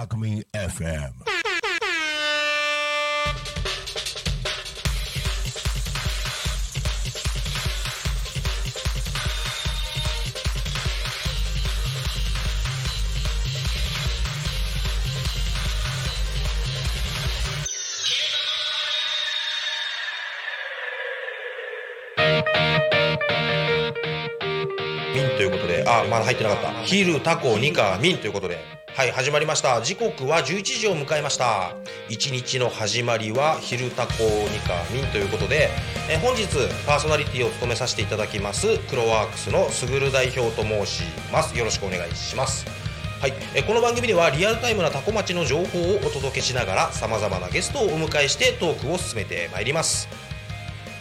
匠 FM. ミンということで、あ、まだ入ってなかった。昼、タコ、ニカ、ミンということで、はい、始まりました。時刻は11時を迎えました。一日の始まりは、昼、タコ、ニカ、ミンということで、え本日、パーソナリティを務めさせていただきます、クロワークスのすぐる代表と申します。よろしくお願いします。はい、えこの番組ではリアルタイムなタコ町の情報をお届けしながら、様々なゲストをお迎えしてトークを進めてまいります。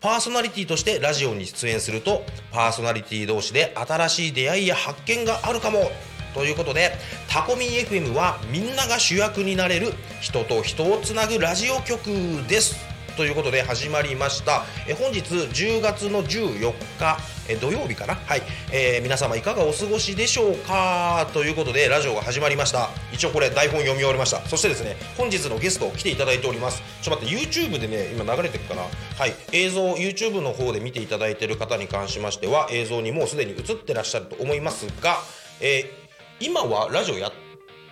パーソナリティとしてラジオに出演するとパーソナリティ同士で新しい出会いや発見があるかも。ということでタコミン FM はみんなが主役になれる人と人をつなぐラジオ局です。ということで始まりました。え本日10月の14日え土曜日かな？はい、えー皆様いかがお過ごしでしょうか？ということでラジオが始まりました。一応これ台本読み終わりました。そしてですね本日のゲスト来ていただいております。ちょっと待って YouTube でね今流れてるかな？はい。映像 YouTube の方で見ていただいている方に関しましては映像にもうすでに映ってらっしゃると思いますが、えー今はラジオやって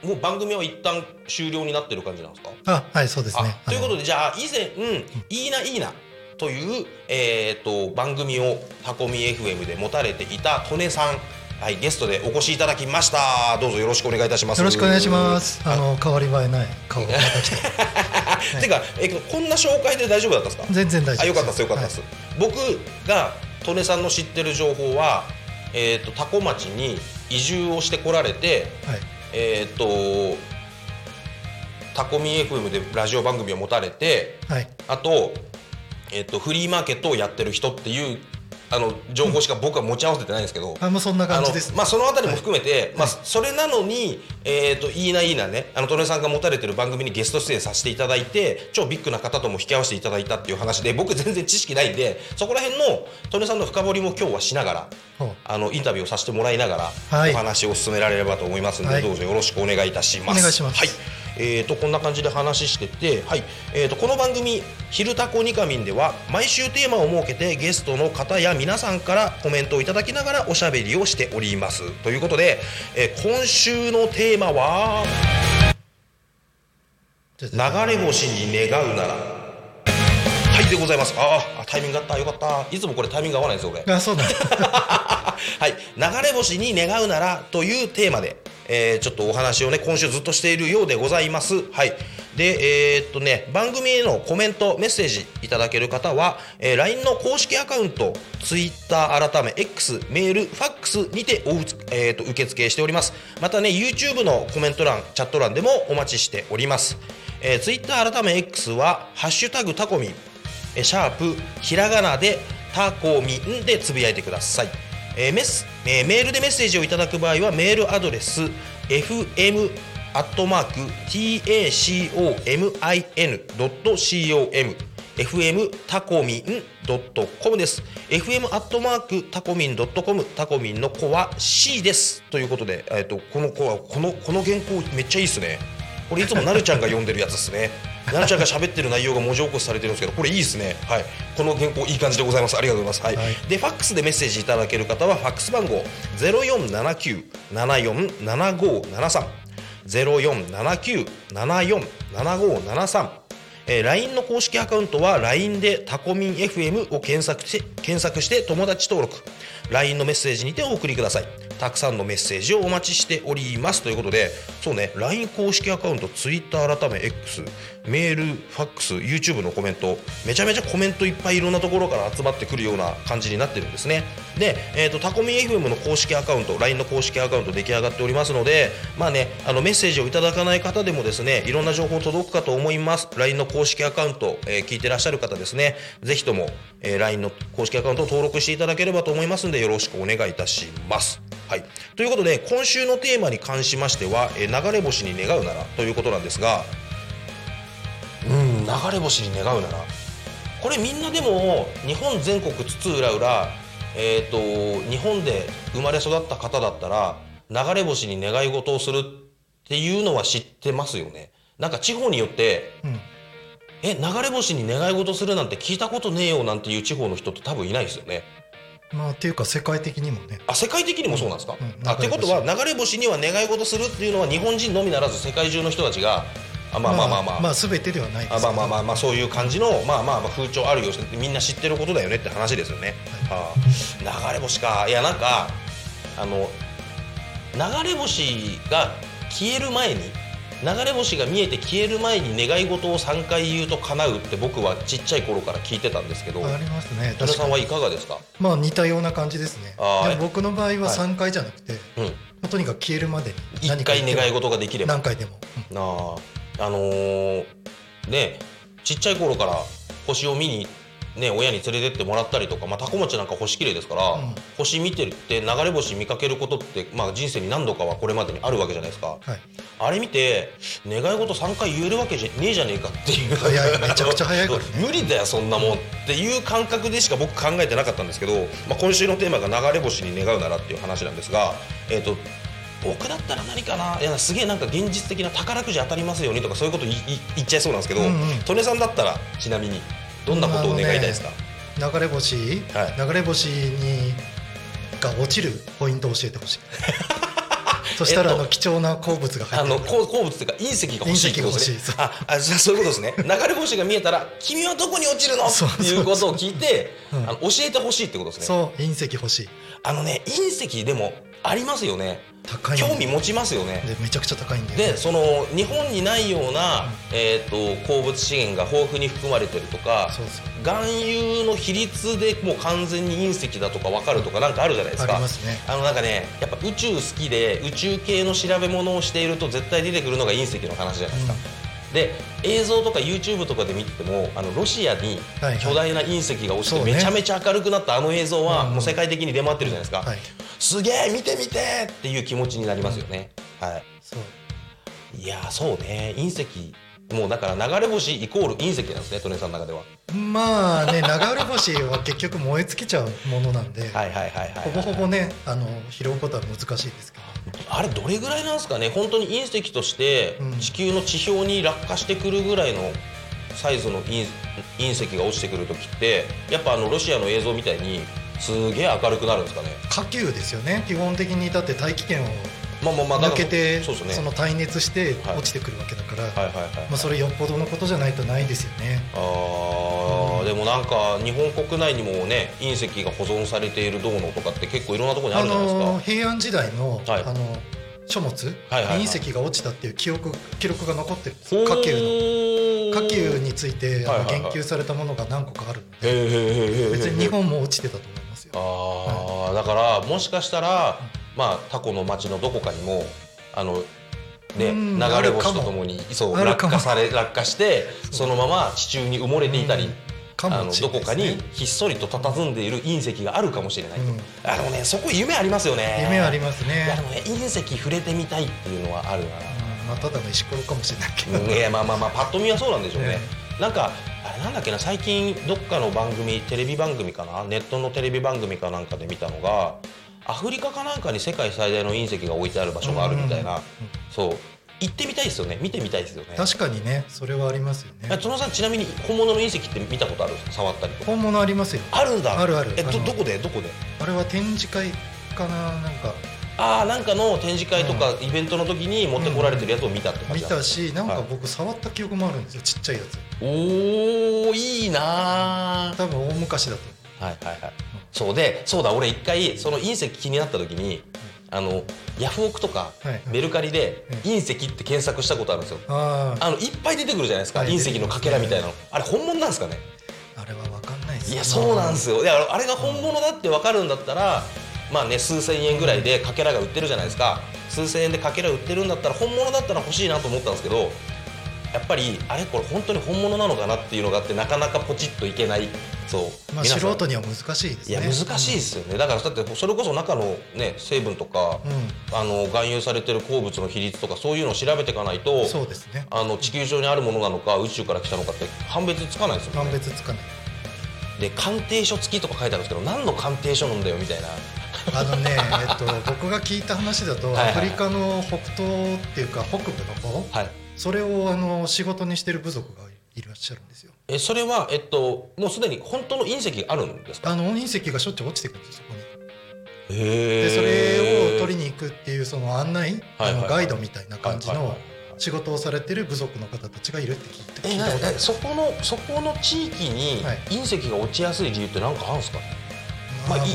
もう番組は一旦終了になってる感じなんですか？あ、はい、そうですねあ。ということで、でじゃあ以前「うん、いいないいな」という、えー、と番組をタコミ FM で持たれていた利根さん、はい、ゲストでお越しいただきましたどうぞよろしくお願いいたしますよろしくお願いします。あの変わり映えない顔がまた来て、てか、えこんな紹介で大丈夫だったんですか？全然大丈夫です。あよかったですよかったです、僕が利根さんの知ってる情報は、えー、とタコ町に移住をしてこられてはい。はい。えっ、とタコミ FM でラジオ番組を持たれてはい。あと,、えっとフリーマーケットをやってる人っていうあの情報しか僕は持ち合わせてないんですけど、あ、もうそんな感じです、ね。まあ、そのあたりも含めて、まあ、それなのに、えー、といいないいなね。あの利根さんが持たれてる番組にゲスト出演させていただいて超ビッグな方とも引き合わせていただいたっていう話で僕全然知識ないんでそこら辺の利根さんの深掘りも今日はしながらほう。あのインタビューをさせてもらいながら、はい。お話を進められればと思いますので、はい。どうぞよろしくお願いいたします。お願いします。はいえー、とこんな感じで話してて、はい。えー、とこの番組「昼タコニカミン」では毎週テーマを設けてゲストの方や皆さんからコメントをいただきながらおしゃべりをしております。ということで、えー今週のテーマは流れ星に願うなら。はいでございます。あーあタイミングあった。よかった。いつもこれタイミング合わないんですよ俺あ、そうなんです。はい、流れ星に願うならというテーマで、えーちょっとお話をね今週ずっとしているようでございます。はい。で、えーっとね番組へのコメントメッセージいただける方は、えー LINE の公式アカウント、Twitter 改め X メール、ファックスにておう、えーっと受付しております。またね YouTube のコメント欄、チャット欄でもお待ちしております。えー、Twitter 改め X はハッシュタグタコミンシャープひらがなでタコミンでつぶやいてください、えーメスえーメールでメッセージをいただく場合はメールアドレス fm アットマーク tacomin.com fm タコミン .com です。fm アットマークタコミン .com タコミンの子は C です。ということで、えー、とこの子はこのこの原稿めっちゃいいですね。これいつもなるちゃんが読んでるやつですね。奈々ちゃんが喋ってる内容が文字起こしされてるんですけどこれいいですね。はい。この原稿いい感じでございます。ありがとうございます。はい、はい。でファックスでメッセージいただける方はファックス番号0479747573 0479747573えー LINE の公式アカウントは LINE でタコミン FM を検索して検索して友達登録。LINE のメッセージにてお送りくださいたくさんのメッセージをお待ちしております。ということでそうね LINE 公式アカウント Twitter 改め X メールファックス YouTube のコメントめちゃめちゃコメントいっぱいいろんなところから集まってくるような感じになってるんですね。で、えー、とタコミ FM の公式アカウント LINE の公式アカウント出来上がっておりますのでまあねあのメッセージをいただかない方でもですねいろんな情報届くかと思います。LINE の公式アカウント、えー聞いてらっしゃる方ですね。ぜひとも、えー LINE の公式アカウントを登録していただければと思いますのでよろしくお願いいたします。はい、ということで今週のテーマに関しましては、えー流れ星に願うならということなんですが。うん流れ星に願うなら。これみんなでも日本全国津々浦々えー、と日本で生まれ育った方だったら流れ星に願い事をするっていうのは知ってますよね。なんか地方によってうん。え流れ星に願い事するなんて聞いたことねえよなんていう地方の人って多分いないですよねまあっていうか世界的にもね。あ世界的にもそうなんですか、うん。あってことは流れ星。には願い事するっていうのは日本人のみならず世界中の人たちがあまあまあまあまあ、まあ全てではないです。まあまあまあまあそういう感じのまあまあまあ風潮あるよみんな知ってることだよねって話ですよね。はあ、流れ星か。いやなんかあの流れ星が消える前に流れ星が見えて消える前に願い事を3回言うと叶うって僕はちっちゃい頃から聞いてたんですけどありますね。皆確かにさんはいかがですか、まあ似たような感じですね。でも僕の場合は3回じゃなくて、うん、まあとにかく消えるまでに1回願い事事ができれば。何回でも、うんなあ。あのーねちっちゃい頃から星を見にね親に連れてってもらったりとか、まあ、タコ町なんか星綺麗ですから、うん。星見てるって流れ星見かけることって、まあ、人生に何度かはこれまでにあるわけじゃないですか。はい。あれ見て願い事3回言えるわけじゃねえじゃねえかっていう。早い。めちゃくちゃ早い無理だよそんなもんっていう感覚でしか僕考えてなかったんですけど、まあ、今週のテーマが流れ星に願うならっていう話なんですがえっ、と僕だったら何かな？いやすげえなんか現実的な宝くじ当たりますようにとかそういうこと言っちゃいそうなんですけど、うんうん。利根さんだったらちなみにどんなことを願いたいですか、流れ星、はい。流れ星にが落ちるポイントを教えてほしい。そしたら、えっとあの貴重な鉱物が入あのってる。鉱鉱物っていうか隕石が欲しいってことで。すね隕石が欲しい。そうああじゃあそういうことですね。流れ星が見えたら「君はどこに落ちるの?」っていうことを聞いてうん。あの教えてほしいってことですね。そう隕石欲しい。あのね隕石でもありますよね。高い興味持ちますよね。でめちゃくちゃ高いんででその日本にないような、えー、と鉱物資源が豊富に含まれてるとか含有の比率でもう完全に隕石だとか分かるとかなんかあるじゃないですあかりますね。あのなんかねやっぱ宇宙好きで宇宙系の調べ物をしていると絶対出てくるのが隕石の話じゃないですか、で映像とか YouTube とかで見ててもあのロシアに巨大な隕石が落ちてめちゃめちゃ明るくなったあの映像はうん。もう世界的に出回ってるじゃないですか、はい。すげえ見て見てっていう気持ちになりますよね、はい。そう。いやーそうね。隕石もうだから流れ星イコール隕石なんですねトネさんの中では。まあね流れ星は結局燃え尽きちゃうものなんで、はいはいはいはい、ほぼほぼねあの拾うことは難しいですけど。あれどれぐらいなんですかね本当に隕石としてうん。地球の地表に落下してくるぐらいのサイズの隕隕石が落ちてくる時ってやっぱあのロシアの映像みたいにすげえ明るくなるんですかね。火球ですよね基本的に。だって大気圏をまあまあまあ抜けてそうですね。その耐熱してはい。落ちてくるわけだから、はいはいはいまあ、それよっぽどのことじゃないとないですよね。あーでもなんか日本国内にもね隕石が保存されているどうのとかって結構いろんなところにああるじゃないですか、の平安時代の,、はい。あの書物、はいはいはい。隕石が落ちたっていう記憶記録が残ってる。んですほー。火球の火球についてはいはいはい。研究されたものが何個かあるので別に日本も落ちてたと思いますよ。あー。だからもしかしたら、まあ、タコの町のどこかにもあの、ね、うん流れ星とともにそう落下され落下してそのまま地中に埋もれていたり、あのどこかにひっそりと佇んでいる隕石があるかもしれない、うん。あでもねそこ夢ありますよね。夢ありますね。でもね隕石触れてみたいっていうのはあるな。うん。まあ、ただの石ころかもしれないけど、うん。いやまあまあまあパッと見はそうなんでしょうね。ね。なんかあれなんだっけな最近どっかの番組テレビ番組かな？ネットのテレビ番組かなんかで見たのがアフリカかなんかに世界最大の隕石が置いてある場所があるみたいな、うんそう。行ってみたいですよね。見てみたいですよね。確かにねそれはありますよえね殿さんちなみに本物の隕石って見たことある触ったり本物ありますよ。あるんだ。あるある。えどどこで？どこで？あれは展示会かな？なんか。ああなんかの展示会とかイベントの時に持ってこられてるやつを見たって感見じなんたしなんかはい。僕触った記憶もあるんですよ。ちっちゃいやつ。おーいいなー。多分大昔だと思はいはいはいそうでそうだ俺一回その隕石気になった時にあのヤフオクとかメルカリでうん。隕石って検索したことあるんですよ。あのいっぱい出てくるじゃないですかはい隕石のかけらみたいなの。あれ本物なんですかね？あれは分かんないですいやそうなんですよ。よいやあれが本物だって分かるんだったらまあね数千円ぐらいでかけらが売ってるじゃないですか。数千円でかけら売ってるんだったら本物だったら欲しいなと思ったんですけどやっぱりあれこれ本当に本物なのかなっていうのがあってなかなかポチッといけない。そう。まあ素人には難しいですね。いや難しいですよね。だからだってそれこそ中のね成分とかうん、あの含有されてる鉱物の比率とかそういうのを調べていかないとそうですね。あの地球上にあるものなのか宇宙から来たのかって判別つかないですよ判ね別つかない。で鑑定書付きとか書いてあるんですけど何の鑑定書なんだよみたいな。あのね、えっと、僕が聞いた話だと、はいはい。アフリカの北東っていうか北部の方はいそれをあの仕事にしてる部族がいらっしゃるんですよ。えそれはえっともうすでに本当の隕石があるんですか？あの隕石がしょっちゅう落ちてくるんですよそこに。へでそれを取りにに行くっていうその案内、はいはいはい。あのガイドみたいな感じのはいはいはい仕事をされてる部族の方たちがいるって聞いてえなたことある。えそこのそこの地域にはい。隕石が落ちやすい理由って何かあるんですか、まあ、まあいい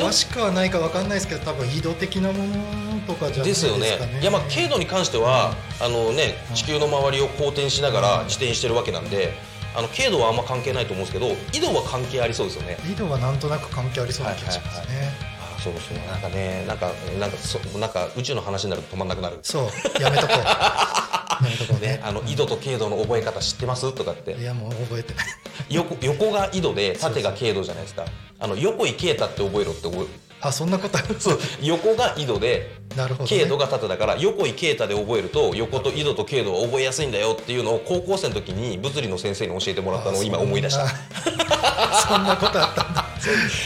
詳しくはないかわかんないですけど多分緯度的なものとかじゃないでですすかよね。ねいやまあ経度に関しては、あのねうん。地球の周りを公転しながらうん。自転してるわけなんであの経度はあんま関係ないと思うんですけど緯度は関係ありそうですよね。緯度はなんとなく関係ありそうな気がしますね、あそうそうなんかねなんかなんかそなんか宇宙の話になると止まんなくなる。そう。やめとこう ね。ねあの緯度と経度の覚え方知ってます？とかって。いやもう覚えてない。横横が緯度で縦が経度じゃないですか。あの横井啓太って覚えろって覚えあそんなことある？そう。横が緯度でなるほど、ね、経度が縦だから横井啓太で覚えると横と緯度と経度は覚えやすいんだよっていうのを高校生の時に物理の先生に教えてもらったのを今思い出した。あ そんなことあったんだ。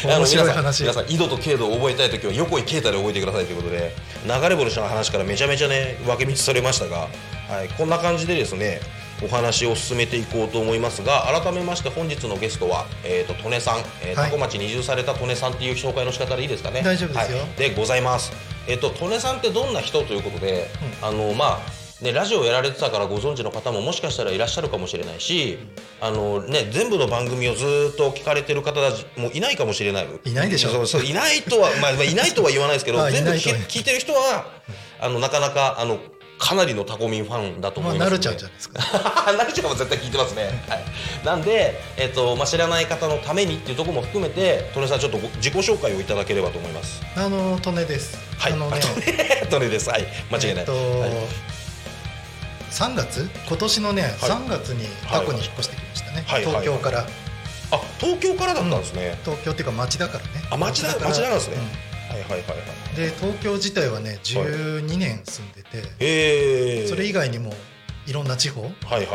面白い皆さん話。皆さん緯度と経度を覚えたい時は横井啓太で覚えてくださいということで流れ星の話からめちゃめちゃね分け道されましたが、はい、こんな感じでですねお話を進めていこうと思いますが改めまして本日のゲストは、えー、と利根さん、えーはい。多古町に移住された利根さんっていう紹介の仕方でいいですかね？大丈夫ですよ。はい、でございます。えっ、と利根さんってどんな人ということで、あのまあね、ラジオやられてたからご存知の方ももしかしたらいらっしゃるかもしれないしあの、ね、全部の番組をずーっと聞かれてる方たちもいないかもしれない。いないでしょそうそういないとは、まあ、まあいないとは言わないですけど あ全部聞け聞いてる人はあのなかなかあのかなりのタコミンファンだと思いますまあなるちゃんじゃないですか。なるちゃんも絶対聞いてますね、はい、なんで、えっとまあ、知らない方のためにっていうところも含めてトネさんちょっとご自己紹介をいただければと思います。あの利根です、はい。あのね。あ トネです。はい。間違いない、えっと、はい。3月？今年のね、はい。3月にタコに引っ越してきましたね、はい東京から、あ東京からだったんですね、東京っていうか町だからね。あ町田から。町田なんですね。うはいはいはいはい。んで東京自体はね12年住んでて、へえそれ以外にもいろんな地方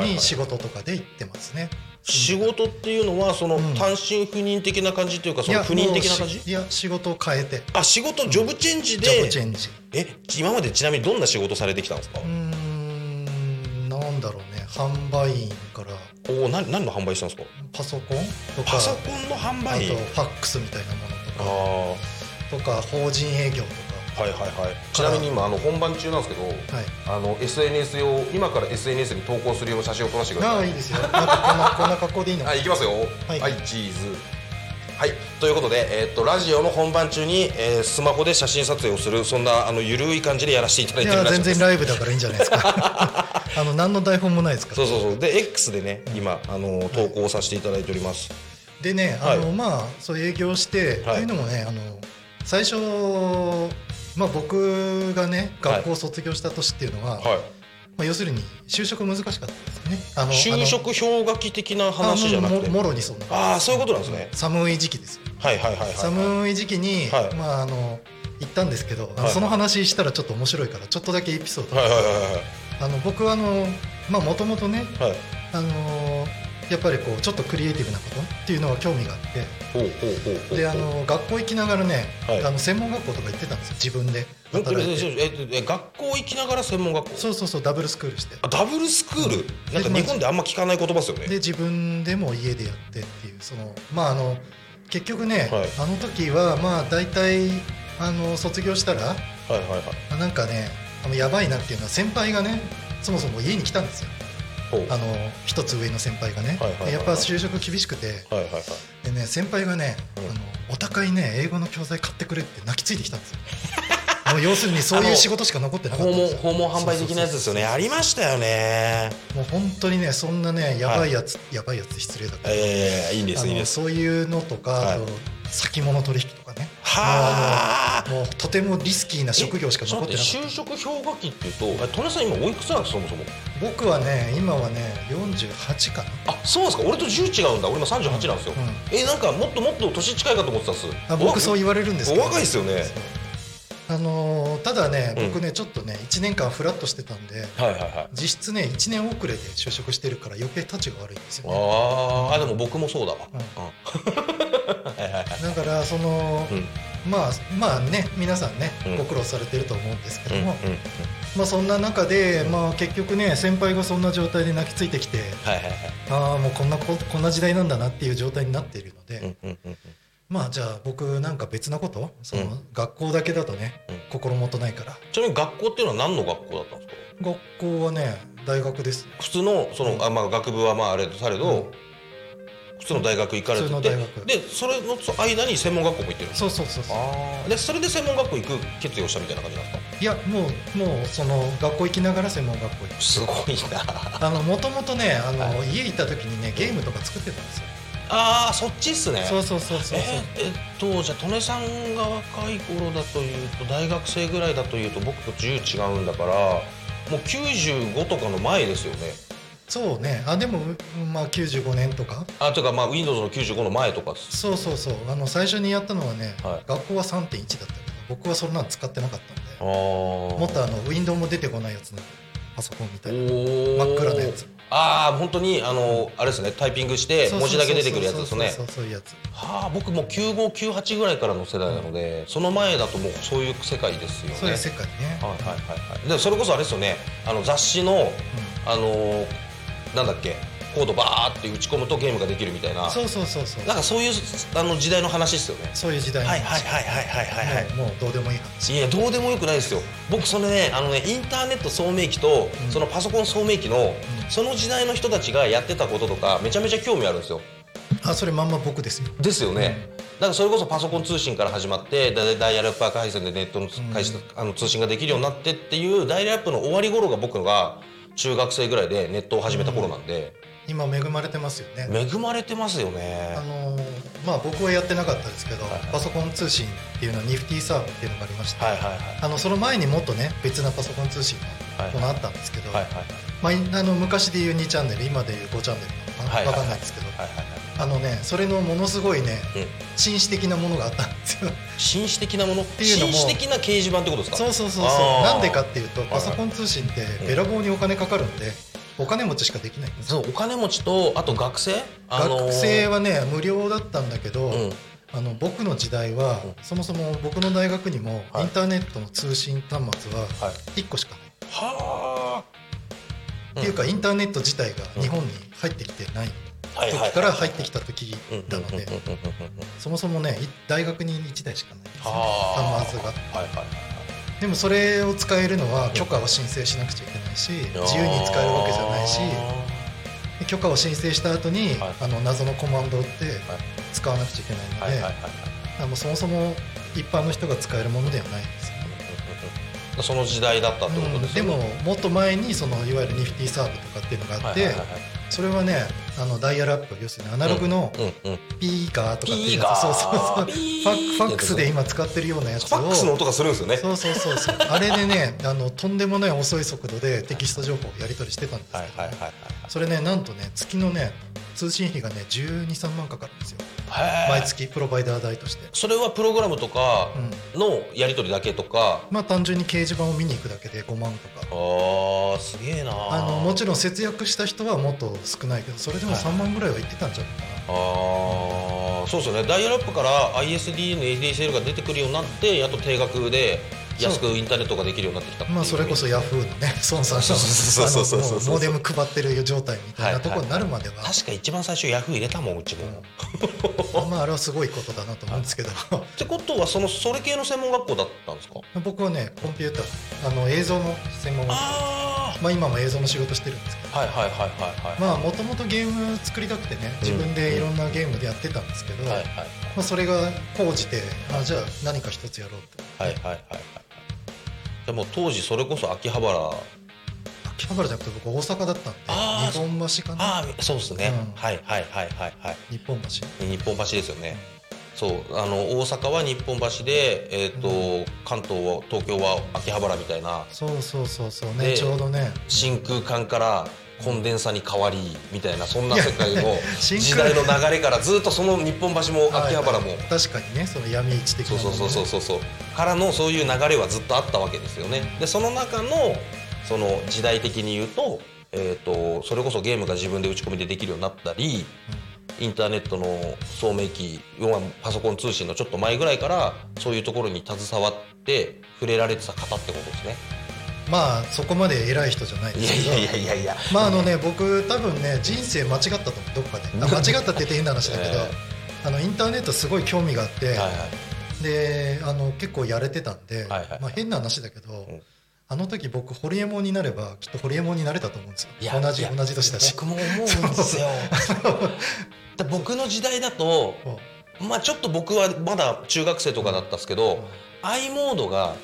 に仕事とかで行ってますね、仕事っていうのはそのうん。単身赴任的な感じというかその赴任的な感じ？いや仕事を変えて。あ仕事ジョブチェンジで、ジョブチェンジ。え今までちなみにどんな仕事されてきたんですか？うー、んなんだろうね。販売員から。おお何何の販売したんですか？パソコンとか。パソコンの販あと売ファックスみたいなあもあのとかとか法人営業とはいはいはい。ちなみに今あの本番中なんですけどかはい。あの SNS 用今から SNS に投稿するような写真を撮らせてください。ああいいですよ。なんかこんな こんな格好でいいの？はい、いきますよ。はい。はい、チーズ。はい、ということで、えーっとラジオの本番中に、えースマホで写真撮影をするそんなあのゆるい感じでやらせていただいいてるや全然ライブだからいいんじゃないですか。あの何の台本もないですから。そうそうそう。で X でね、今あの投稿させていただいております。でねはい。あの、まあそう営業して、はい。というのもねあの最初まあ僕がね学校を卒業した年っていうのは、はい。まあ、要するに就職難しかったんですよねあの就職氷河期的な話じゃなくて。ももろにそうなああ、そういうことなんですね。寒い時期ですよはいはいはいはい。寒い時期に、はいまああの行ったんですけど、はいその話したらちょっと面白いからちょっとだけエピソード、はいはいはいあの僕はあのまあもともとねはいはい。あのやっぱりこうちょっとクリエイティブなことっていうのは興味があって。であの学校行きながらね、はい。あの専門学校とか行ってたんですよ自分でえ学校行きながら専門学校？そうそうそうダブルスクールして。あダブルスクール、なんかで日本であんま聞かない言葉ですよね。で自分でも家でやってっていうそのまああの結局ね、はい。あの時はまあ大体あの卒業したらはいはいはい。あなんかねあのやばいなっていうのは先輩がねそもそも家に来たんですよあの一つ上の先輩がね、やっぱ就職厳しくて。はいはいはい。でね先輩がね、うん。あのお高いね英語の教材買ってくれって泣きついてきたんですよ。もう要するにそういう仕事しか残ってなかった訪問んですよ。訪問販売的なやつですよね。ありましたよね。もう本当にねそんなねやばいやつ、やばいやつ失礼だけど、ええいいんですいいです。そういうのとか、はい。先物取引とかね。はあ。もうとてもリスキーな職業しか残ってなかった。就職氷河期っていうとえトネさん今おいくつなんですかそもそも？僕はね今はね48かな。あそうですか？俺と10違うんだ。俺今38なんですよ、うんえなんかもっともっと年近いかと思ってたっす。あ僕そうう言われるんですけど。お若いですよね。あのーただねうん僕ねちょっとね1年間フラッとしてたんではいはいはい。実質ね1年遅れで就職してるから余計立ちが悪いんですよ、ね、あー。あでも僕もそうだわ、うんだからその、うん。まあまあね皆さんねうん。ご苦労されてると思うんですけうんうんども、まあそんな中で、まあ結局ね先輩がそんな状態で泣きついてきてはいはいはい。ああもうこんなここんな時代なんだなっていう状態になっているので、うんうんうん。まあじゃあ僕なんか別なことその、うん。学校だけだとね、うん。心もとないから。ちなみに学校っていうのは何の学校だったんですか？学校はね大学です。普通のその、うん。あまあ学部はまああれとされど、うん普通の大学行かれてて。でそれの間に専門学校も行ってるそうそうそうそう。でそれで専門学校行く決意をしたみたいな感じなんですか？いやもうもうその学校行きながら専門学校行く。すごいな。あのもともとねあの、は家行った時にねゲームとか作ってたんですよ。ああそっちっすね。そうそうそうそうそう。えーえっとじゃあ利根さんが若い頃だというと大学生ぐらいだというと僕と10違うんだからもう95とかの前ですよねそうね。あでもまあ95年とか。あというかまあ Windows の95の前とかそうそうそう。あの最初にやったのはね、はい。学校は3.1だったけど僕はそんなの使ってなかったんで。もっとあのウィンドウも出てこないやつのパソコンみたいな。真っ暗なやつ。ああ本当にあのあれですね。タイピングして文字だけ出てくるやつですよね。そうそういうやつはあ僕もう9598ぐらいからの世代なので、その前だともうそういう世界ですよね。そういう世界ね、はいはいはいはい。でそれこそあれですよね。あの雑誌のあのーなんだっけ？コードバーって打ち込むとゲームができるみたいな。そうそうそうそう。なんかそういうあの時代の話ですよね。そういう時代のはい話はいはいはいはいはいもうどうでもいい話。いやどうでもよくないですよ。僕それねあのねインターネット聡明期と、うん。そのパソコン聡明期の、その時代の人たちがやってたこととかめちゃめちゃ興味あるんですよ。あそれまんま僕ですよ。ですよね、だからそれこそパソコン通信から始まってダダイヤルアップ回線でネットの回線あの通信ができるようになってっていうダイヤルアップの終わり頃が僕が中学生ぐらいでネットを始めた頃なんで、今恵まれてますよね。恵まれてますよね。あのーまあ僕はやってなかったですけど、はいはい。パソコン通信っていうのはニフティサーブっていうのがありまして、はいはいはい。あのその前にもっとね別なパソコン通信はいのものあったんですけど、はいはいまあ、あの昔でいう2チャンネル今でいう5チャンネルかな、はいはい分かんないですけど、はいはいはいあのねそれのものすごいねうん。紳士的なものがあったんですよ。紳士的なもの？ていうのも紳士的な掲示板ってことですか？そうそうそうそう。なんでかっていうといパソコン通信ってべらぼうにお金かかるんでお金持ちしかできないんですそうお金持ちとあと学生、あのー学生はね無料だったんだけど、うん。あの僕の時代は、うん。そもそも僕の大学にもはい。インターネットの通信端末ははい。1個しかない、はっていうかインターネット自体が日本に入ってきてない時から入ってきた時なのでうんうんうんうんうんうんそもそもねい大学に1台しかないんですよ。はあ端末が。はいはいはいでもそれを使えるのは許可を申請しなくちゃいけないし自由に使えるわけじゃないしで許可を申請した後に、はい。あの謎のコマンドって使わなくちゃいけないので、はいはいはいはい。あのそもそも一般の人が使えるものではないんですよ。うんその時代だったってことですでよね。ももっと前にそのいわゆるニフティサーブとかっていうのがあって、それはねあのダイヤルアップ要するにアナログのピーガーとかっていうやつ。そうそうそうファファックスで今使ってるようなやつを。ファックスの音がするんですよね。そうそうそうそう。あれでねあのとんでもない遅い速度でテキスト情報をやり取りしてたんですけど、はいはいはいはい。それねなんとね月のね通信費がね123万かかるんですよ。毎月プロバイダー代として、それはプログラムとかうん、のやり取りだけとか、まあ単純に掲示板を見に行くだけで5万とか。あーすげえなあのもちろん節約した人はもっと少ないけどそれでもはい。3万ぐらいは行ってたんじゃないかな、あーそうですよね。ダイヤルアップから ISD の ADSL が出てくるようになってやっと定額で安くインターネットができるようになってきたまあそれこそヤフーのね孫さんそうそうそうそうそうそう。のモデム配ってる状態みたいなところになるまでは、確か一番最初ヤフー入れたもんうちも、う んまああれはすごいことだなと思うんですけど。ってことはそのそれ系の専門学校だったんですか？僕はねコンピューターあの映像の専門学校。あまあ今も映像の仕事してるんですけど。あはいはいはいはいはい。まあもともとゲーム作りたくてね自分でいろんなゲームでやってたんですけど、はいはいまあ、それが高じてあじゃあ何か一つやろうって。はいはいはいはいはいでも当時それこそ秋葉原。秋葉原じゃなくて僕大阪だったんで日本橋かな。ああそうですね、うん。はいはいはいはいはい。日本橋。日本橋ですよね。そうあの大阪は日本橋で、えーと関東は東京は秋葉原みたいな。そうそうそうそうでねちょうどね。真空管からコンデンサに変わりみたいなそんな世界の時代の流れからずっとその日本橋も秋葉原も、はいはい確かにねその闇市的なね。そうそうそうそうそう。そうからのそういう流れはずっとあったわけですよね。でその中のその時代的に言うと,、えー、とそれこそゲームが自分で打ち込みでできるようになったりインターネットの聡明期要はパソコン通信のちょっと前ぐらいからそういうところに携わって触れられてた方ってことですねまあそこまで偉い人じゃないですけど。いやいやいやいやまああのね僕多分ね人生間違ったと思うどっかで。あ間違ったって言って変な話だけど、えあのインターネットすごい興味があって、はいはい。であの結構やれてたんで、はいはい。まあ、変な話だけど、ん。あの時僕ホリエモンになればきっとホリエモンになれたと思うんですよ。同じ同じ年だし。僕も思うんですよ。だ僕の時代だとまあちょっと僕はまだ中学生とかだったんですけど、i モードが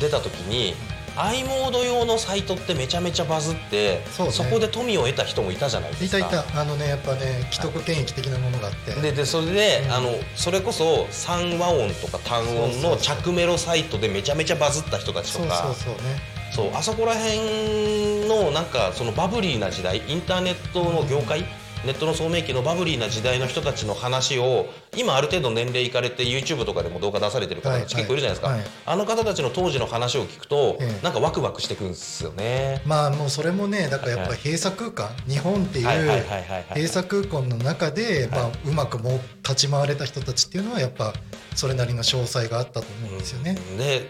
出た時に i モード用のサイトってめちゃめちゃバズってそうね。こで富を得た人もいたじゃないですか。いたいた。あのねやっぱね既得権益的なものがあって。ででそれで、うん。あのそれこそ三和音とか単音の着メロサイトでめちゃめちゃバズった人たちとそうかそうそうね。そうあそこら辺のなんかそのバブリーな時代インターネットの業界、ネットの聡明期のバブリーな時代の人たちの話を今ある程度年齢いかれて YouTube とかでも動画出されてる方たち結構いるじゃないですか、はいはい。あの方たちの当時の話を聞くと、ええ。なんかワクワクしてくるんですよね。まあもうそれもねだからやっぱ閉鎖空間日本っていうはいはいはいはいはい。閉鎖空間の中で、まあ、うまくもう立ち回れた人たちっていうのはやっぱそれなりの詳細があったと思うんですよね。うん。で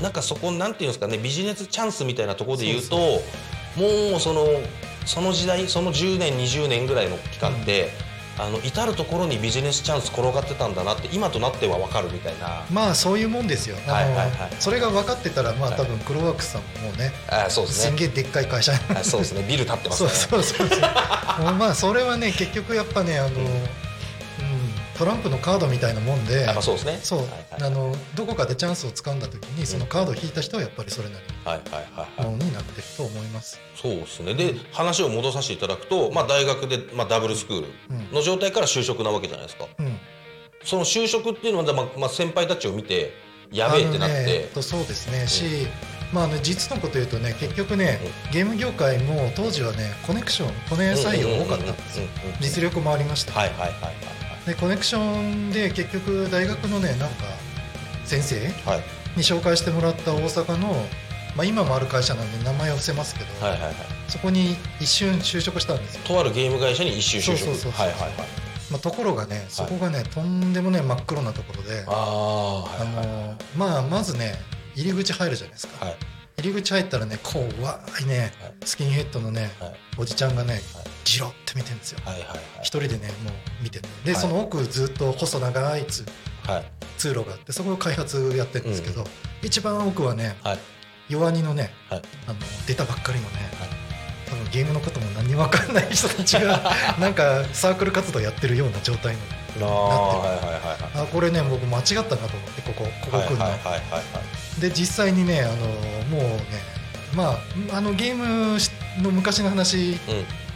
うなんかそこなんていうんですかねビジネスチャンスみたいなところで言うともうそのその時代その10年20年ぐらいの期間って、あの至る所にビジネスチャンス転がってたんだなって今となっては分かるみたいな。んまあそういうもんですよ。はいはいはい。それが分かってたらまあはい。多分クロワークスさんももうねあそうですね。すんげえでっかい会社あそうですね。ビル建ってますそうね。そうそうそうもう。まあそれはね結局やっぱねあの、うん、トランプのカードみたいなもんであまあそうですね。そう、はいはいあのどこかでチャンスを掴んだ時にそのカードを引いた人はやっぱりそれなりのものになってると思います。そうですね。で話を戻させていただくと、まあ、大学で、まあ、ダブルスクールの状態から就職なわけじゃないですか。うん、その就職っていうのは、まあまあ、先輩たちを見てやべえってなってえっとそうですね、し、まあ、あの実のこと言うとね結局ね、ゲーム業界も当時はねコネクションコネ採用多かったんですよ。うんうんうんうん。実力もありました、はいはいはいはいでコネクションで結局大学のねなんか先生はい。はいに紹介してもらった大阪の、まあ、今もある会社なんで名前は伏せますけど、はいはいはい。そこに一瞬就職したんですよ、とあるゲーム会社に一周就職。そうそうそうはいはいはい。まあ、ところがねそこがね、とんでもね真っ黒なところでああはあいはい。のまあまずね入り口入るじゃないですか、はい入り口入ったらね怖いね。はいスキンヘッドのねはいおじちゃんがねはいジロって見てるんですよ。はいはい一人でねもう見てて。で、はい。その奥ずっと細長い通はい。通路があってそこを開発やってるんですけど、一番奥はねはい。弱荷のねはい。あの出たばっかりのね、多分ゲームのことも何にも分かんない人たちが なんかサークル活動やってるような状態のああはいはいはいはい。あこれね僕間違ったなと思ってここここ来るの、はいはいはいはいはいで実際にねあのもうねまああのゲームの昔の話うん。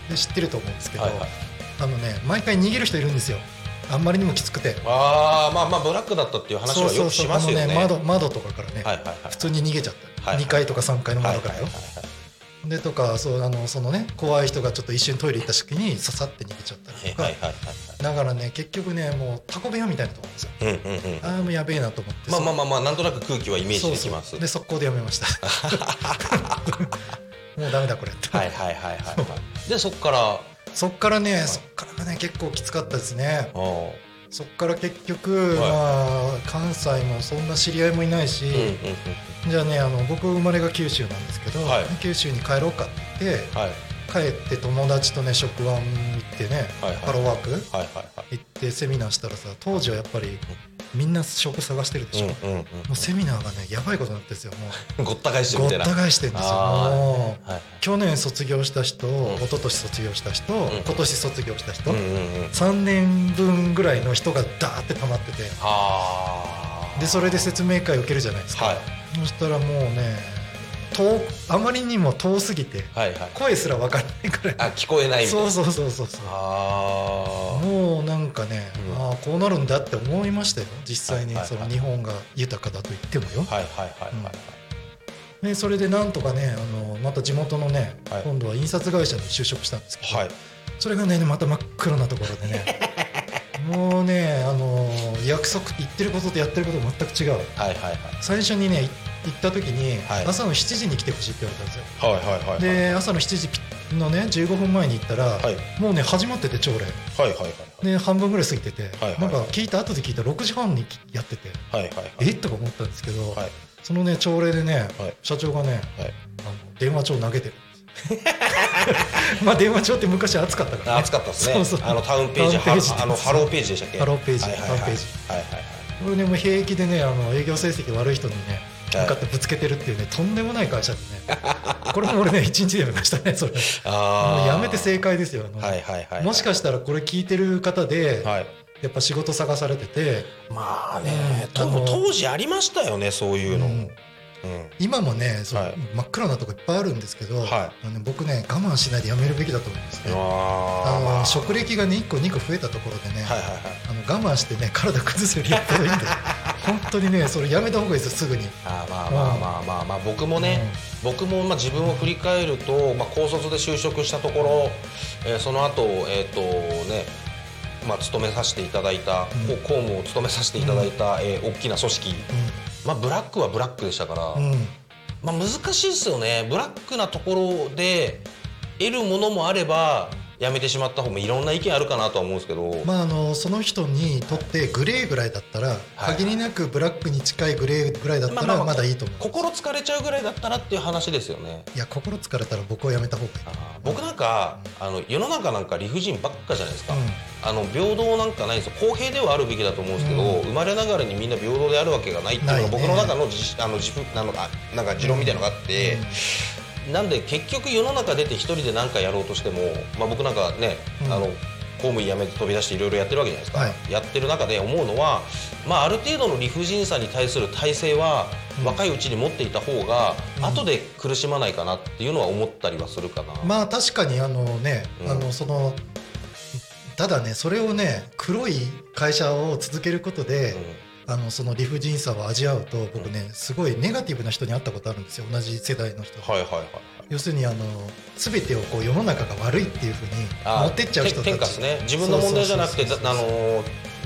で知ってると思うんですけど、はいはい。あのね毎回逃げる人いるんですよ。あんまりにもきつくて。ああまあまあブラックだったっていう話はよくしますよね。あのね窓窓とかからね、はいはいはい。普通に逃げちゃった、はい2階とか3階の窓からよ、はいはいはいはいでとかそうあのそのね怖い人がちょっと一瞬トイレ行った時にささって逃げちゃったりとか、はいはいはいはいだからね結局ねもうタコ部屋みたいなところですよ。うんうんうんああもうやべえなと思って。まあまあまあまあなんとなく空気はイメージできます。で速攻でやめました。もうダメだこれって、はいはいはいはいはい。でそっから。そっからね、そっからがね結構きつかったですねそっから結局、はい。まあ関西もそんな知り合いもいないし、じゃあねあの僕生まれが九州なんですけど、はい。九州に帰ろうかって帰って友達とね職場行ってね、ハローワーク行ってセミナーしたらさ当時はやっぱりみんな職探してるでしょ、もうんうセミナーがねやばいことになってるんですよもう。ん ごった返してごった返してるんですよもう。はい去年卒業した人、ん。一昨年卒業した人、ん。今年卒業した人、うんうんうん3年分ぐらいの人がダーって溜まってて。はあでそれで説明会受けるじゃないですか、はい。そしたらもうね遠あまりにも遠すぎてはいはい。声すら分かんないくら。いあ聞こえないみたいな。そうそうそうそうそう。あもうなんかね、うん。ああこうなるんだって思いましたよ。実際に、その日本が豊かだと言ってもよ、あはいはいはいはい。でそれでなんとかねあのまた地元のね、はい。今度は印刷会社に就職したんですけど、はい。それがねまた真っ黒なところでね もうねあの約束言ってることとやってること全く違う。はいはいはい。最初にねい行った時に、はい。朝の7時に来てほしいって言われたんですよ。はいはいはいで朝の7時のね15分前に行ったら、はい。もうね始まってて朝礼。はいはいはいで半分ぐらい過ぎてて、はいはい。なんか聞いた後で聞いたら6時半にやっててはいはいはい。え？っとか思ったんですけど、はい。そのね朝礼でね、はい。社長がねはい。あの電話帳投げてる まあ電話帳って昔暑かったから、ね、暑かったですね。あのタウンページあのハローページでしたっけ？ハローページ。はいはいはい。タウンページ。はいはいはいこれねもう平気でねあの営業成績悪い人にねはい。向かってぶつけてるっていうねとんでもない会社でね これも俺ね一日でやめましたねそれ。あー。もうやめて正解ですよあの。はいはいはいもしかしたらこれ聞いてる方で、はい。やっぱ仕事探されてて。まあねうん。当時ありましたよねそういうの。うんうん今もねそ真っ暗なとこいっぱいあるんですけど、はい。あ僕ね我慢しないでやめるべきだと思うんですね。あの、職歴がね1個2個増えたところでね、あの我慢してね体崩すよりやったらいいんだよ 本当にねそれやめた方がいいですよすぐに。あーまあまあまあまあまあ僕もね、僕もまあ自分を振り返ると、まあ、高卒で就職したところ、えーその後えっ、とねまあ勤めさせていただいた、うん。こ公務を務めさせていただいた、えー大きな組織、まあ、ブラックはブラックでしたから、うん、うんまあ、難しいですよね。ブラックなところで得るものもあればやめてしまった方もいろんな意見あるかなとは思うんですけど、まあ、あのその人にとってグレーぐらいだったら、はい。限りなくブラックに近いグレーぐらいだったらまだいいと思う、心疲れちゃうぐらいだったらっていう話ですよね。いや心疲れたら僕はやめた方がいい。僕なんかあの世の中なんか理不尽ばっかじゃないですか、うん。あの平等なんかないんですよ。公平ではあるべきだと思うんですけど、うん。生まれながらにみんな平等であるわけがないっていうのが僕の中の自あの自負あのあなんか持論みたいなのがあって、なんで結局世の中出て一人で何かやろうとしても、まあ、僕なんかね、うん。あの公務員辞めて飛び出していろいろやってるわけじゃないですか、はい。やってる中で思うのは、まあ、ある程度の理不尽さに対する体制はうん。若いうちに持っていた方が、うん。後で苦しまないかなっていうのは思ったりはするかな。まあ確かにあのね、うん。あのそのただねそれをね黒い会社を続けることで、あのその理不尽さを味わうと僕ねすごいネガティブな人に会ったことあるんですよ。同じ世代の人、はいはいはいはい。要するにあの全てをこう世の中が悪いっていうふうに持ってっちゃう人たち。ね。自分の問題じゃなくてあの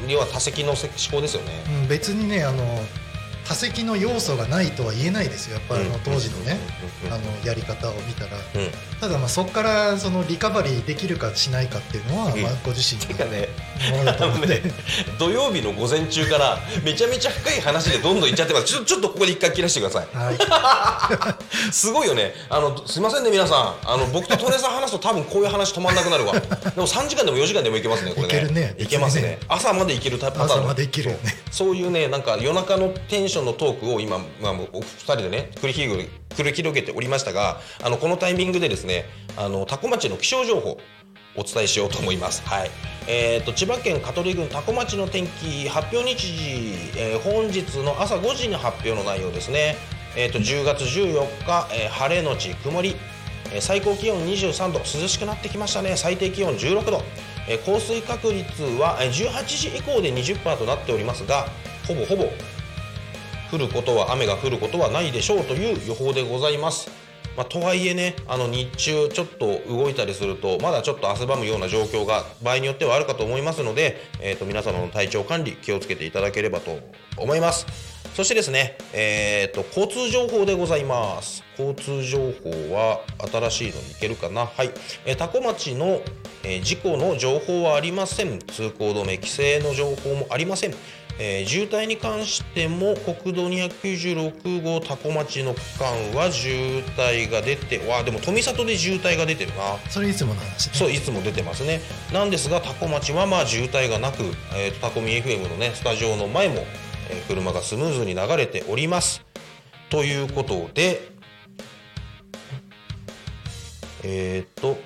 要は多責の思考ですよね。うん、別にねあの多責の要素がないとは言えないですよ。やっぱりあの当時のねうん。あのやり方を見たら。ただまあそこからそのリカバリーできるかしないかっていうのは、うん。まあ、ご自身の ものだと思うんで、土曜日の午前中からめちゃめちゃ深い話でどんどんいっちゃってます。ちょちょっとここで一回切らしてください。はい、すごいよね。あのすいませんね皆さん。あの僕とトレさん話すと多分こういう話止まんなくなるわ。でも3時間でも4時間でもいけますねこれね。いけるね。いけますね。朝までいける。タイプパターン朝までいけるよねそういうねなんか夜中のテンションのトークを今、まあ、もうお二人でね繰り広げておりましたがあのこのタイミングでですねあの多古町の気象情報お伝えしようと思います。はい。えっ、と千葉県香取郡多古町の天気発表日時、えー本日の朝5時の発表の内容ですね。えっ、と10月14日、えー晴れのち曇り、え最高気温23度涼しくなってきましたね。最低気温16度。えー降水確率はえー18時以降で20%となっておりますが、ほぼほぼ降ることは雨が降ることはないでしょうという予報でございます。まあ、とはいえねあの日中ちょっと動いたりするとまだちょっと汗ばむような状況が場合によってはあるかと思いますので、えー、と皆様の体調管理気をつけていただければと思います。そしてですね、えー、と交通情報でございます。交通情報は新しいのにいけるかな？はい、えー、多古町の、えー事故の情報はありません。通行止め規制の情報もありません。えー渋滞に関しても国道296号多古町の区間は渋滞が出てわあでも富里で渋滞が出てるな。それいつもの話ね。そういつも出てますね。なんですが多古町はまあ渋滞がなく、えーと、タコミ FM のねスタジオの前も、えー車がスムーズに流れております。ということでえっ、と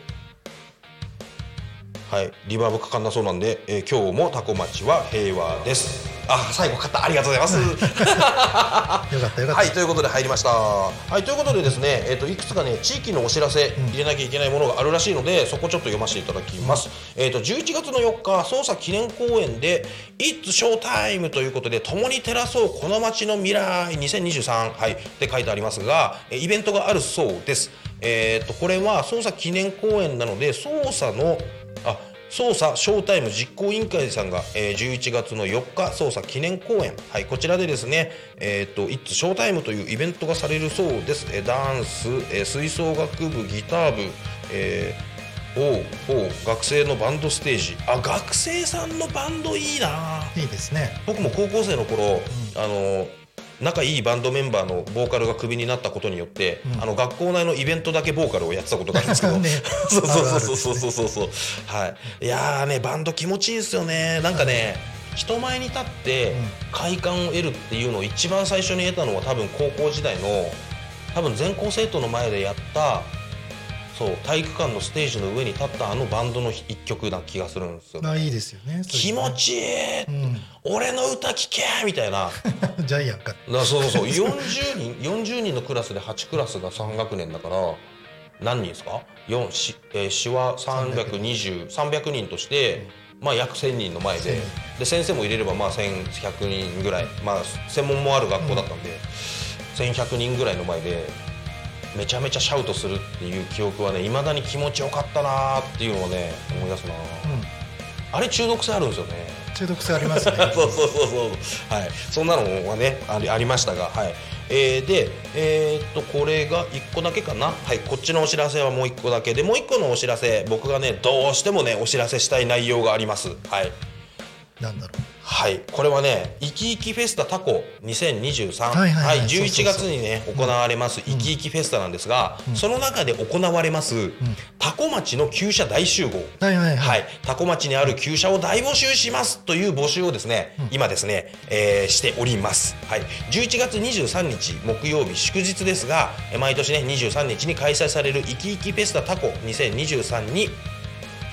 はいリバーブかかんなそうなんで、えー今日もタコ町は平和ですあ最後買ったありがとうございます よかったよかった、はい、ということで入りました。はい、ということでですね、えっ、といくつかね地域のお知らせ入れなきゃいけないものがあるらしいので、そこちょっと読ませていただきます。えっ、と11月の4日捜査記念公演で It's Showtime ということで共に照らそうこの街の未来2023はいって書いてありますが、えイベントがあるそうです。えっ、とこれは捜査記念公演なので捜査のあ捜査ショータイム実行委員会さんが、えー11月の4日捜査記念公演、はい、こちらでですね「えー、と It's Showtime」というイベントがされるそうです、えーダンス、えー吹奏楽部ギター部、えーお学生のバンドステージ。あ学生さんのバンドいいないいですね。僕も高校生の頃、あの仲いいバンドメンバーのボーカルがクビになったことによって、うん。あの学校内のイベントだけボーカルをやってたことがあるんですけど、ね。そうそうそうそうそうそうそうはい。いやーねバンド気持ちいいですよね。なんかね人前に立ってうん。快感を得るっていうのを一番最初に得たのは多分高校時代の多分全校生徒の前でやったそう体育館のステージの上に立ったあのバンドの一曲な気がするんですよ。まあいいですよね気持ちいい、うん。俺の歌聴けみたいな。ジャイアンか。だそうそうそう。40人 40人のクラスで8クラスが3学年だから何人ですか？4し、えー、詩は320300人として、まあ約1000人の前で。で先生も入れればまあ1100人ぐらい。まあ専門もある学校だったんで、1100人ぐらいの前でめちゃめちゃシャウトするっていう記憶はねいまだに気持ちよかったなーっていうのをね思い出すな、うん。あれ中毒性あるんですよね。中毒性ありますね。そうそうそうそう。はい。そんなのはねありありましたがはい。えーでえーっとこれが1個だけかな。はい。こっちのお知らせはもう1個だけでもう1個のお知らせ僕がねどうしてもねお知らせしたい内容があります。はい。なんだろはい、これはね、いきいきフェスタタコ2023、はいはいはい。11そうそうそう。月にね、行われます、いきいきフェスタなんですが、その中で行われます、タコ町の旧車大集合。うはいはいははい。い、タコ町にある旧車を大募集しますという募集をですね、今ですね、えーしております。はい、11月23日木曜日祝日ですが、え毎年ね23日に開催されるいきいきフェスタタコ2023に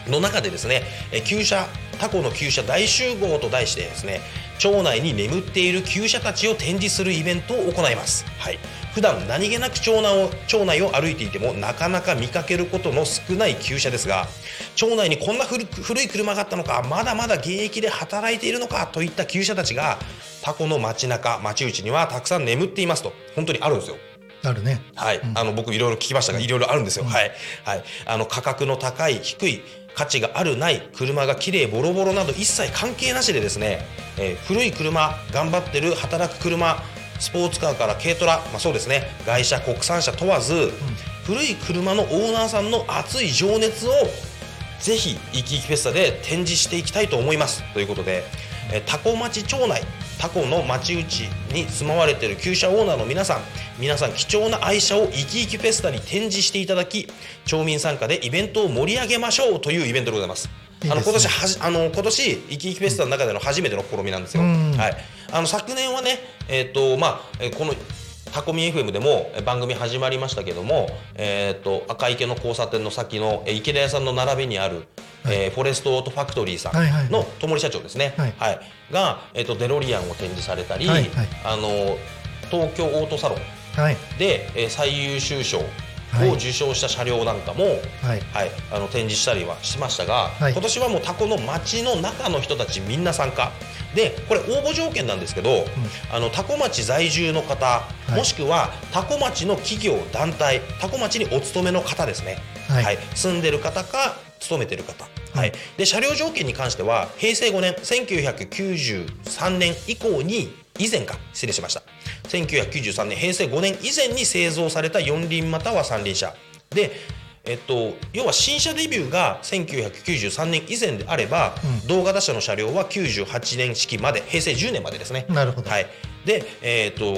の中でですね、えー旧車タコの旧車大集合と題してですね町内に眠っている旧車たちを展示するイベントを行います、はい、普段何気なく町内を町内を歩いていてもなかなか見かけることの少ない旧車ですが町内にこんな古く古い車があったのかまだまだ現役で働いているのかといった旧車たちがタコの街中町内にはたくさん眠っていますと本当にあるんですよ。あるね。はい、あの僕いろいろ聞きましたがいろいろあるんですよ、はい、はい、あの価格の高い低い価値があるない車が綺麗ボロボロなど一切関係なしでですね、えー古い車頑張ってる働く車スポーツカーから軽トラ、まあ、そうですね外車国産車問わず、古い車のオーナーさんの熱い情熱をぜひいきいきフェスタで展示していきたいと思います。ということで、えータコ町町内タコの町内に住まわれている旧車オーナーの皆さん皆さん貴重な愛車をいきいきフェスタに展示していただき町民参加でイベントを盛り上げましょうというイベントでございます。いいですねあの今年はじあの今年いきいきフェスタの中での初めての試みなんですよ。うんはい。あの昨年はねえっ、とまあえーこのタコミ FM でもえー番組始まりましたけども、えー、と赤池の交差点の先のえー池田屋さんの並びにある、えーフォレストオートファクトリーさはいはいんのともり社長ですね、はい。が、えー、とデロリアンを展示されたり、はいはい。あの東京オートサロンはい。で、えー最優秀賞をはい。受賞した車両なんかも、はい。はい、あの展示したりはしましたが、はい。今年はもうタコの街の中の人たちみんな参加。でこれ応募条件なんですけど、あの多古町在住の方、い。もしくは多古町の企業団体多古町にお勤めの方ですね、はい。はい、住んでる方か勤めてる方、はい、で車両条件に関しては平成5年1993年以降に以前か失礼しました。1993年平成5年以前に製造された四輪または三輪車。でえっと、要は新車デビューが1993年以前であれば、うん。同型車の車両は98年式まで平成10年までですね。なるほど。はい、で、えっと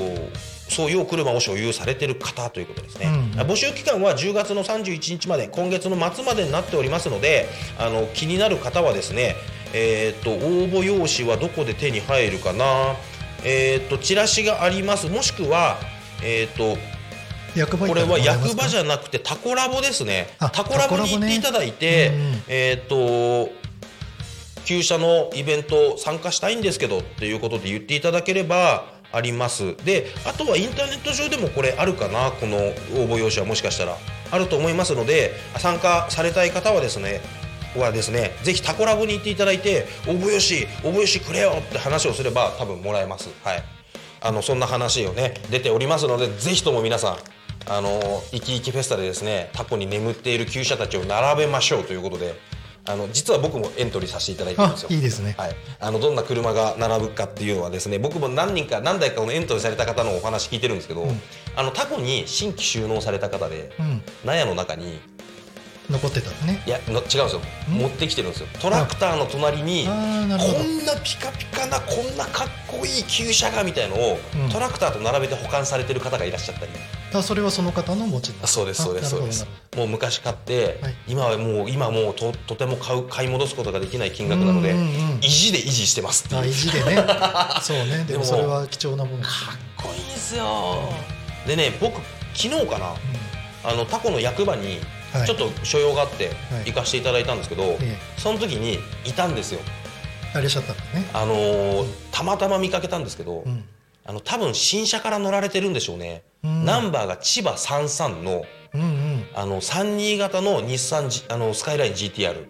そういうお車を所有されている方ということですね、うん募集期間は10月の31日まで今月の末までになっておりますのであの気になる方はですね、えっと応募用紙はどこで手に入るかな、えっとチラシがあります。もしくは、えっと役場これは役場じゃゃなくてタコラボですね。あタコラボに行っていただいて、ねうんうん。えっ、と旧車のイベント参加したいんですけどっていうことで言っていただければあります。であとはインターネット上でもこれあるかな？この応募用紙はもしかしたら。あると思いますので参加されたい方はですねはですねぜひタコラボに行っていただいて応募用紙応募用紙くれよって話をすれば多分もらえます。はい。あのそんな話をね出ておりますのでぜひとも皆さんあの生き生きフェスタでですねタコに眠っている旧車たちを並べましょうということで。あの実は僕もエントリーさせていただいてるんあですよ。いいですね。はい、あのどんな車が並ぶかっていうのはですね僕も何人か何台かこのエントリーされた方のお話聞いてるんですけど、あのタコに新規収納された方でうん。納屋の中に残ってたのね。いやの違うんですよ。持ってきてるんですよ。トラクターの隣にこんなピカピカなこんなかっこいい旧車がみたいのを、うん。トラクターと並べて保管されてる方がいらっしゃったりあそれはその方の持ちあそうですそうですそうです。もう昔買って、はい。今はもう今はもうととても買う買い戻すことができない金額なので、うんうんうん。意地で維持してますっていう。あ意地でね。そうね。ででももそれは貴重なものかっこいいですよ。でね僕昨日かなあのタコの役場にはい。ちょっと所用があってはい。行かせていただいたんですけど、えその時にいたんですよ。あれしちゃったんだね。あのーたまたま見かけたんですけど、うん。あの多分新車から乗られてるんでしょうね、うん。ナンバーが千葉33のうんうん。あの32型の日産ジあのスカイライン GTR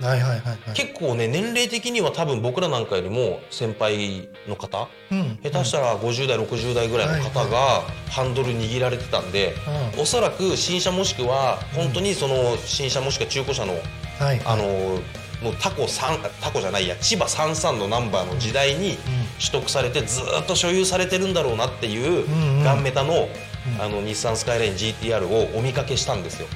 はいはいはいはい。結構ね年齢的には多分僕らなんかよりも先輩の方うん。下手したら50代60代ぐらいの方がハンドル握られてたんで、うん。おそらく新車もしくは本当にその新車もしくは中古車のはいあのもうタコ3タコじゃないや千葉33のナンバーの時代に取得されてずーっと所有されてるんだろうなっていううんうん。ガンメタのうん。あの日産スカイライン GTR をお見かけしたんですよ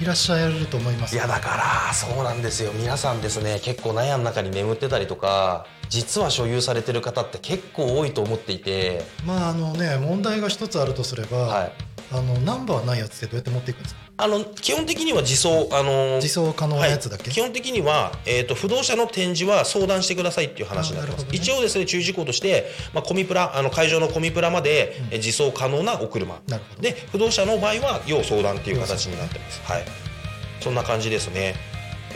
いらっしゃると思います。いやだからそうなんですよ。皆さんですね結構納屋の中に眠ってたりとか実は所有されてる方って結構多いと思っていて、まああのね問題が一つあるとすれば、はい、あのナンバーないやつってどうやって持っていくんですか？あの基本的には自走あの自走可能なやつだけ、はい、基本的には、えー、と不動車の展示は相談してくださいっていう話になってます、ね。一応ですね注意事項として、まあ、コミプラあの会場のコミプラまで、え自走可能なお車。なるほど。で不動車の場合は要相談っていう形になってます。はい。そんな感じですね。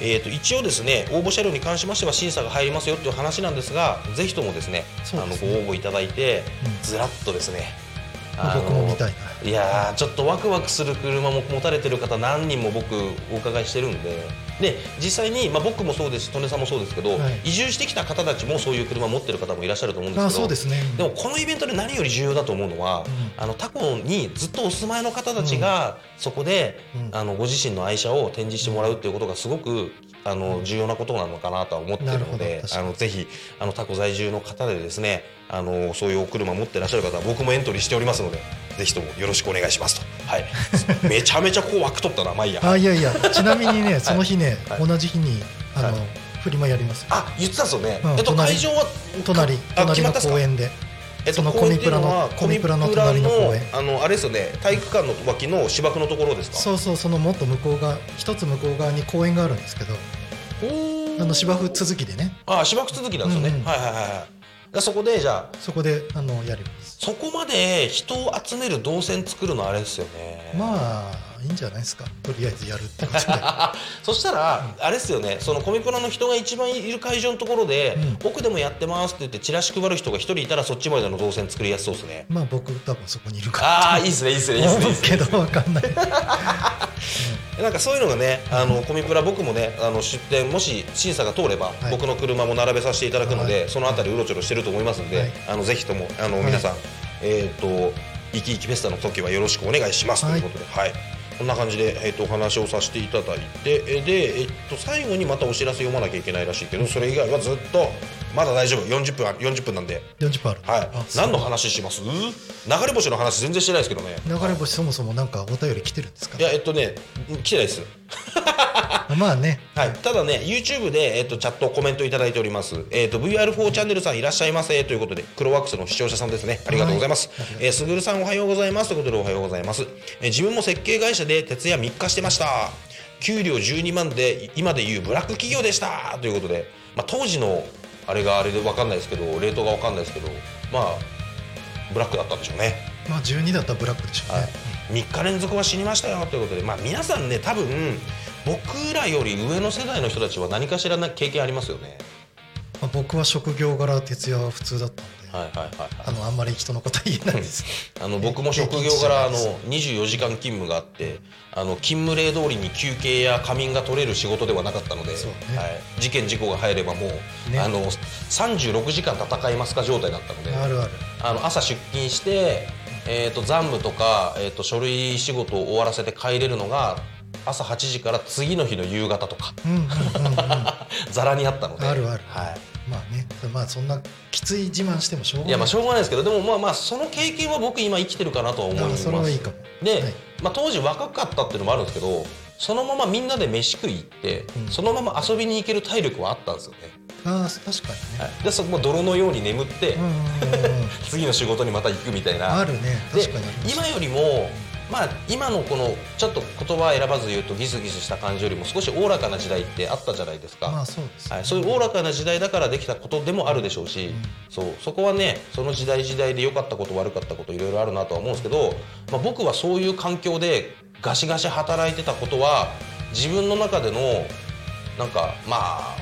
えー、と一応ですね応募車両に関しましては審査が入りますよっていう話なんですがぜひともですね。あのご応募いただいて、うん。ずらっとですね僕も見たい。いやーちょっとワクワクする車も持たれてる方何人も僕お伺いしてるんで。で実際に、まあ、僕もそうですし利根さんもそうですけど、はい。移住してきた方たちもそういう車持ってる方もいらっしゃると思うんですあけど。そうですね。でもこのイベントで何より重要だと思うのは、あのタコにずっとお住まいの方たちがそこで、うん。あのご自身の愛車を展示してもらうっていうことがすごくあの重要なことなのかなとは思ってるのでど確かに。あのぜひあのタコ在住の方でですねあのそういうお車持ってらっしゃる方は僕もエントリーしておりますのでぜひともよろしくお願いしますと、はい、めちゃめちゃこう枠取ったなまあいいや。あいやいや。ちなみにねその日ね、はい。同じ日にあの、はい。フリマやります。あ言ってたんですよね、うんえっと隣会場は隣あ隣の公園で。えっと、そのコミプラのコミプラの隣の公園。あのあれですよね。体育館の脇の芝生のところですか？そうそうそのもっと向こう側一つ向こう側に公園があるんですけどあの芝生続きでね。あ芝生続きなんですよね、うんうん。はいはいはいはいでそこでじゃあ。そこであのやります。そこまで人を集める動線作るのあれですよね。まあいいんじゃないですか。とりあえずやるってことで。そしたら、あれですよね。そのコミプラの人が一番いる会場のところで、うん。僕でもやってますって言ってチラシ配る人が一人いたらそっちまでの動線作りやすそうですね。まあ僕多分そこにいるから。ああいいですねいいですねいいですねけどわかんない、なんかそういうのがねあのコミプラ僕もねあの出店もし審査が通れば、い。僕の車も並べさせていただくので、はい。そのあたりうろちょろしてると思いますんで、はい。あのぜひともあの、はい。皆さんえっ、と生き生きフェスタの時はよろしくお願いします、はいということではいこんな感じで、えー、とお話をさせていただいてえで、えっと最後にまたお知らせ読まなきゃいけないらしいけどそれ以外はずっとまだ大丈夫。40分あ40分なんで、40分ある。はい。何の話します？流れ星の話全然してないですけどね。流れ星そもそもなんかお便り来てるんですか？いやえっとね来てないです。まあね。はい、ただね、YouTube で、えっとチャット、コメントいただいております、えっと VR4 チャンネルさんいらっしゃいませ。ということで、クロワックスの視聴者さんですね、ありがとうございます。えーすぐるさん、おはようございます。ということで、おはようございます。えー自分も設計会社で徹夜3日してました。給料12万で、今でいうブラック企業でした。ということで、まあ、当時のあれがあれで分かんないですけど、レートが分かんないですけど、まあ、ブラックだったんでしょうね。まあ12だったらブラックでしょうね、はい、3日連続は死にましたよということで、まあ、皆さんね多分僕らより上の世代の人たちは何かしらな経験ありますよね。まあ、僕は職業柄徹夜は普通だったんで、はいはいはいあのあんまり人のことは言えないです。あの僕も職業柄あの24時間勤務があってあの勤務例通りに休憩や仮眠が取れる仕事ではなかったので、ね。はい、事件事故が入ればもう、ね。あの36時間戦いますか状態だったのであるある。あの朝出勤して、えー、と残務とか、えー、と書類仕事を終わらせて帰れるのが朝8時から次の日の夕方とか。ざらにあったので。あるある。はい。まあねまあそんなきつい自慢してもしょうがない。いやまあしょうがないですけどでもまあまあその経験は僕今生きてるかなとは思います。あそれはいいかも。で、はい。まあ、当時若かったっていうのもあるんですけどそのままみんなで飯食い行って、うん。そのまま遊びに行ける体力はあったんですよね、ああ確かにね、はい、でそこも泥のように眠って、次の仕事にまた行くみたいな。あるね。で確かにあります。今よりもまあ今のこのちょっと言葉選ばず言うとギスギスした感じよりも少しおおらかな時代ってあったじゃないですか、まあそうはい、そういうおおらかな時代だからできたことでもあるでしょうし、ん。そうそこはねその時代時代で良かったこと悪かったこといろいろあるなとは思うんですけど、まあ、僕はそういう環境でガシガシ働いてたことは自分の中でのなんかまあ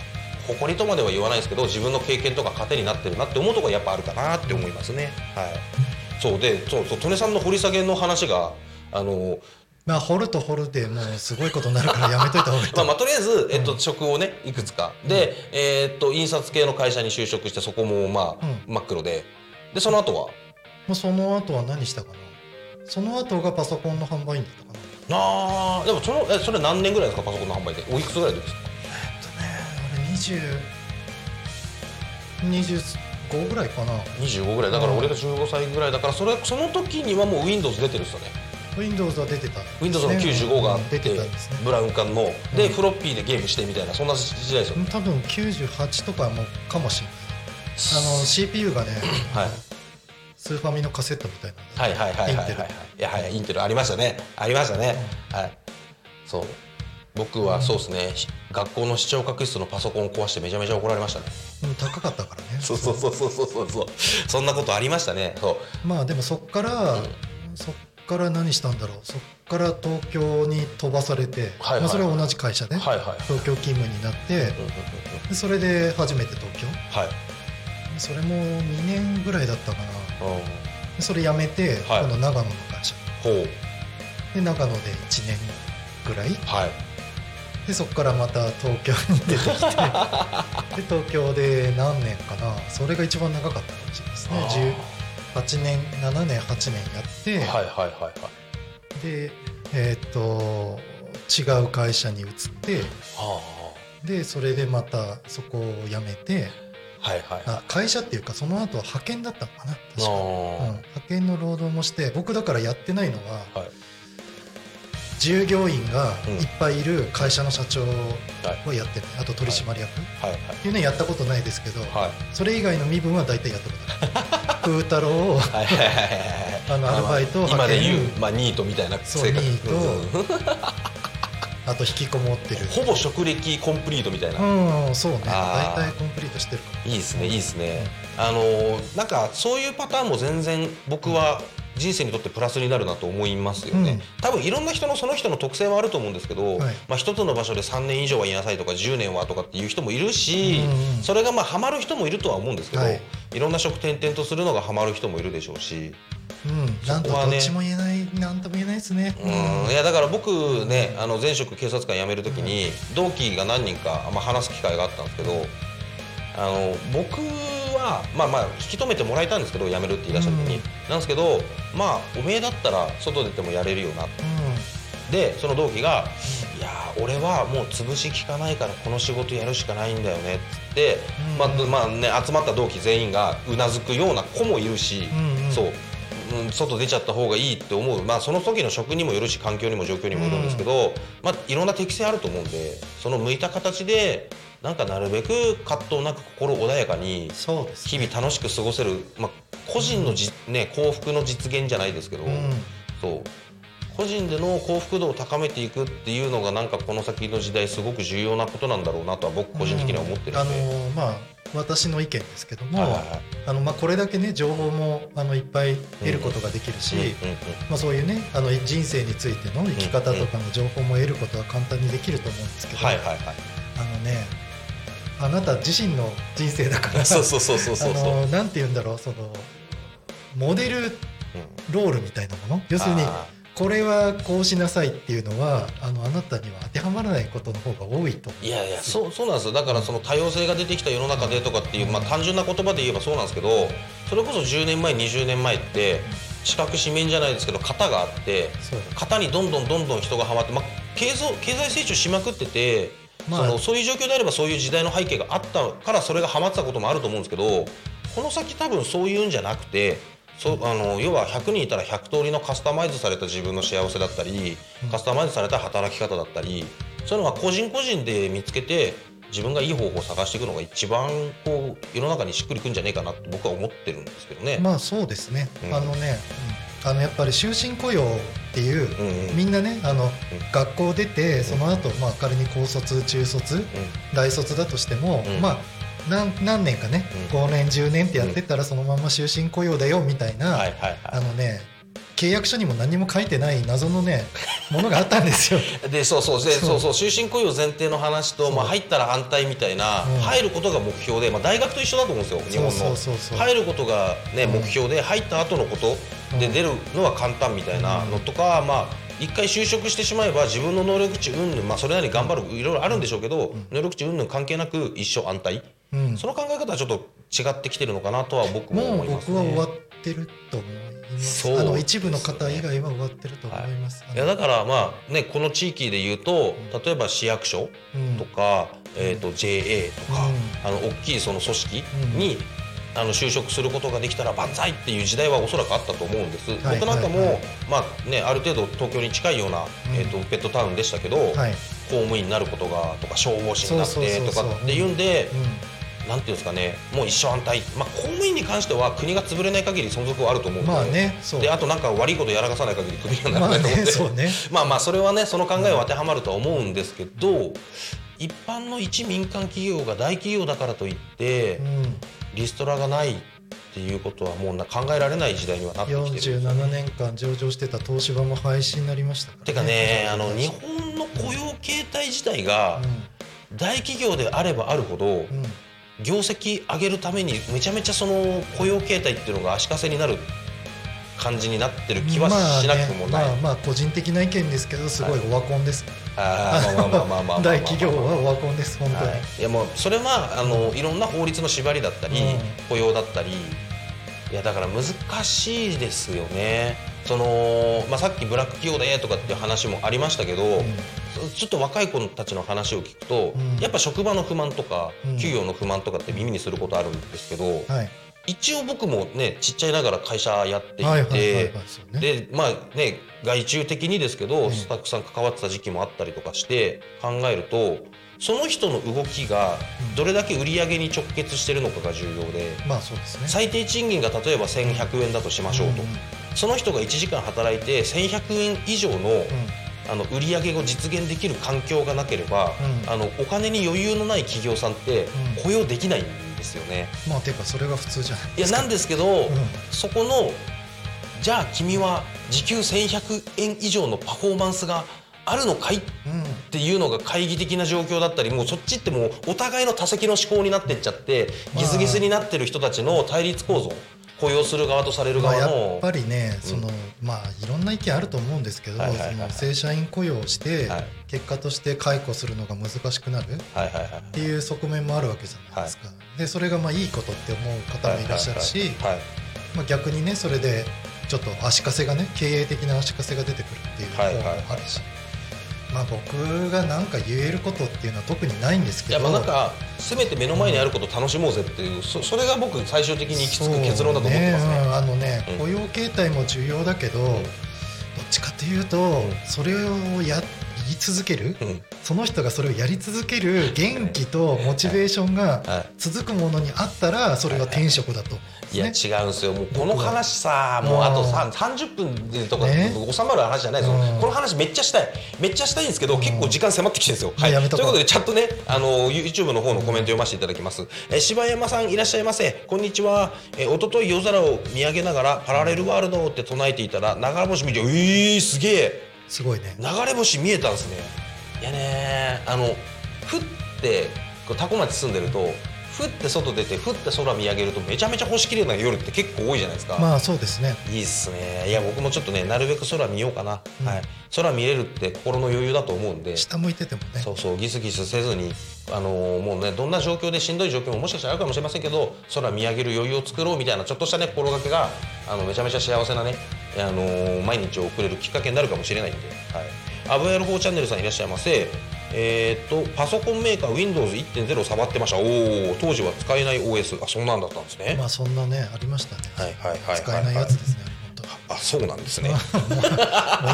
誇りとまでは言わないですけど自分の経験とか糧になってるなって思うところがやっぱあるかなって思いますね。はい、そうでそうそう利根さんの掘り下げの話があのまあ掘ると掘るでもうすごいことになるからやめといた方がいいまあ、まあとりあえず、えっと、職をねいくつか。で、えーっと印刷系の会社に就職してそこもまあ、う真っ黒で。でその後は？もうその後は何したかな？その後がパソコンの販売員だったかな。あーでもそのえそれ何年ぐらいですか？パソコンの販売でおいくつぐらいですか？えっとね俺2025ぐらいかな。25ぐらい。だから俺が15歳ぐらいだからそれその時にはもう Windows 出てるっすよね Windows は出てた、Windows の95があっ出ててたんですねブラウン管の。で、うん。フロッピーでゲームしてみたいなそんな時代ですよね、多分98とかもかもしれない。あの CPU がね はい。スーファミのカセットみたいなはいはいはいはいはい。はいいやはい。インテルありましたね。ありましたね、はい。そう。僕はそうですね、ひ学校の視聴覚室のパソコンを壊してめちゃめちゃ怒られましたね。うん高かったからね。そうそうそうそうそうそう。そうそんなことありましたね。そう。まあでもそっから、そっから何したんだろう？そっから東京に飛ばされて、はいはいまあ、それは同じ会社で、はいはいはい。東京勤務になってでそれで初めて東京。はい。それも2年ぐらいだったかな。それ辞めて、はい。今度長野の会社。で長野で1年ぐらい。はい。でそこからまた東京に出てきて。で東京で何年かな。それが一番長かったかもしれないですね18年7年8年やって、はいはいはいはい。でえーっと違う会社に移ってはでそれでまたそこを辞めてあはいはい。あ会社っていうかその後は派遣だったのかな確か、うん、あ派遣の労働もして僕だからやってないのはーはい従業員がうん。いっぱいいる会社の社長をやってる、あと取締役、はい。っていうのはやったことないですけど、それ以外の身分は大体やったことある 風太郎をあのアルバイトまあ今で言う派遣まあニートみたいなそう生活ニート。うん。あと引きこもってる。ほぼ職歴コンプリートみたいな。うんそうね。大体コンプリートしてるいいですねいいですね。あのーなんかそういうパターンも全然僕は人生にとってプラスになるなと思いますよね、多分いろんな人のその人の特性はあると思うんですけど、はい。まあ、一つの場所で3年以上はいなさいとか10年はとかっていう人もいるし、うんうんそれがまあハマる人もいるとは思うんですけど、はい。い、ろんな職転々とするのがハマる人もいるでしょうし。うん、なんとどっちも言えない、なんとも言えないですね。うん。いやだから僕ねあの前職警察官辞めるときに同期が何人か、まあ、話す機会があったんですけどあの僕はまあまあ引き止めてもらえたんですけど辞めるって言い出した時に、うん。なんですけどまあおめえだったら外出てもやれるよなうでその同期が「いやー俺はもう潰し効かないからこの仕事やるしかないんだよね」っつって、うん。まあまあね、集まった同期全員がうなずくような子もいるし、うんうん。そう、うん、外出ちゃった方がいいって思う、まあ、その時の職にもよるし環境にも状況にもよるんですけど、まあ、いろんな適性あると思うんでその向いた形でなんかなるべく葛藤なく心穏やかに。日々楽しく過ごせる、まあ、個人のじ、ね、幸福の実現じゃないですけど、うん。そう。個人での幸福度を高めていくっていうのがなんかこの先の時代すごく重要なことなんだろうなとは僕個人的には思ってるあんで。のまあ私の意見ですけども、はいはいはい。あのまあこれだけね情報もあのいっぱい得ることができるし、うんうんうん。まあそういうねあの人生についての生き方とかの情報も得ることは簡単にできると思うんですけど、はいはいはい。あのねあなた自身の人生だから。そうそうそうそうそう。そうあのなんて言うんだろう。そのモデルうん。ロールみたいなもの？要するにあこれはこうしなさいっていうのはあのあなたには当てはまらないことの方が多いといやいやそうそうなんですよ。だからその多様性が出てきた世の中でとかっていう、まあ、単純な言葉で言えばそうなんですけどそれこそ10年前20年前って四角四面じゃないですけど型があって型にどんどんどんどん人がはまって、まあ、経済経済成長しまくってて、まあそのそういう状況であればそういう時代の背景があったからそれがはまってたこともあると思うんですけどこの先多分そういうんじゃなくてそうあの要は100人いたら100通りのカスタマイズされた自分の幸せだったりカスタマイズされた働き方だったりそういうのは個人個人で見つけて自分がいい方法を探していくのが一番こう世の中にしっくりくんじゃねえかなって僕は思ってるんですけどね。まあそうですね、うん。あのね、うんあのやっぱり終身雇用っていう、みんなねあの、学校出てその後、まあ仮に高卒中卒大卒だとしても、うん。まあ何何年かね、うん。5年10年ってやってったらそのまま終身雇用だよみたいな、あのね契約書にも何も書いてない謎のね ものがあったんですよ。でそうそうでそう。そう終身雇用前提の話と、まあ、入ったら反対みたいな、うん。入ることが目標で、まあ、大学と一緒だと思うんですよ日本の。入ることが、ねうん。目標で入った後のことでうん。出るのは簡単みたいなのとか、まあ一回就職してしまえば自分の能力値云々まあそれなりに頑張るいろいろあるんでしょうけど、能力値云々関係なく一生安泰、うん。その考え方はちょっと違ってきてるのかなとは僕ももう思います僕は終わね。ってると思います。あの一部の方以外は終わってると思います。い。やだからまあねこの地域で言うと例えば市役所うん。とか、えー、と JA とか、うん。あの大きいその組織に、あの就職することができたら万歳っていう時代はおそらくあったと思うんです、はい僕なんかも、はいはい。まあね、ある程度東京に近いような、うん。えー、とペットタウンでしたけど、はい。公務員になることがとか消防士になってとかっていうんでうなんていうんですかねもう一生安泰、まあ、公務員に関しては国が潰れない限り存続はあると思うんん、で,、まあね、そう。であとなんか悪いことやらかさない限りクビにはなまあらないと思うんで、ね、ね。まあまあそれはねその考えは当てはまるとは思うんですけど一般の一民間企業が大企業だからといってうん。リストラがないっていうことはもうな考えられない時代にはなってきてる。47年間上場してた東芝も廃止になりましたから、てかねあの日本の雇用形態自体が大企業であればあるほどうん、うん業績上げるためにめちゃめちゃその雇用形態っていうのが足かせになる感じになってる気はしなくもない。まあね、まあまあ個人的な意見ですけどすごいオワコンです、あーまあまあまあまあまあまあまあ。大企業はオワコンです本当に、はい、いやもうそれはあのいろんな法律の縛りだったり、うん。雇用だったり。いやだから難しいですよねその、まあ、さっきブラック企業でとかっていう話もありましたけど、ちょっと若い子たちの話を聞くと、うん。やっぱ職場の不満とか、うん。給与の不満とかって耳にすることあるんですけど、はい。一応僕もねちっちゃいながら会社やっていて、でまあね外注的にですけど、うん。スタッフさん関わってた時期もあったりとかして考えるとその人の動きがうん。どれだけ売り上げに直結してるのかが重要で、まあそうですね。最低賃金が例えば1100円だとしましょうと、んその人が1時間働いて1100円以上の,、うん。あの売り上げを実現できる環境がなければ、うん。あのお金に余裕のない企業さんってうん。雇用できないんですよね。まあていうかそれが普通じゃない。いやなんでですけど、うん。そこのじゃあ君は時給1100円以上のパフォーマンスがあるのかい？っうん。ていうのが懐疑的な状況だったりもうそっちってもうお互いの多責の思考になってっちゃってギスギスになってる人たちの対立構造雇用する側とされるまあ、や側の、っぱりね、そのまあいろんな意見あると思うんですけど、はいはいはいその正社員雇用をして、はい。結果として解雇するのが難しくなるっはいはいはい。ていう側面もあるわけじゃないですか。でそれがまあいいことって思う方もいらっしゃるし、はいはいはいまあ、逆にねそれでちょっと足かせがね経営的な足かせが出てくるっていう方はいはいもあるし、まあ僕が何か言えることっていうのは特にないんですいけど。やまあなんかせめて目の前にあることを楽しもうぜっていうそそれが僕最終的に行き着く結論だと思ってますね。そううんあのねうん。雇用形態も重要だけど、どっちかというと、それをや言い続ける、うん。その人がそれをやり続ける元気とモチベーションがはい。続くものにあったらそれが転職だと。思うんですいやね。違うんですよ。もうこの話さもうあとさ30分でとかね。収まる話じゃないですよ、うん。この話めっちゃしたい。めっちゃしたいんですけど、結構時間迫ってきてるんですよ、はい、ということでチャットねあの YouTube の方のコメント読ませていただきます、えー柴山さんいらっしゃいませ。こんにちは、えー、一昨日夜空を見上げながらパラレルワールドって唱えていたら流れ星見てえー、すげえすごいね。流れ星見えたんですね。いやねあのふってこう多古町住んでるとふって外出てふって空見上げるとめちゃめちゃ星綺麗な夜って結構多いじゃないですか、まあそうですね。いいっすね。いや僕もちょっとねなるべく空見ようかな、うん。はい、空見れるって心の余裕だと思うんで。下向いててもね。そうそうギスギスせずに、あのーもうねどんな状況でしんどい状況ももしかしたらあるかもしれませんけど空見上げる余裕を作ろうみたいなちょっとしたね心がけがあのめちゃめちゃ幸せなね、あのー毎日を送れるきっかけになるかもしれないんで、はい、アブエル4チャンネルさんいらっしゃいませ。えーっとパソコンメーカー Windows1.0 触ってました。おお当時は使えない OS あそんなんだったんですね、まあそんなねありましたね。はいはいはいはい。使えないやつですね。本あそうなんですね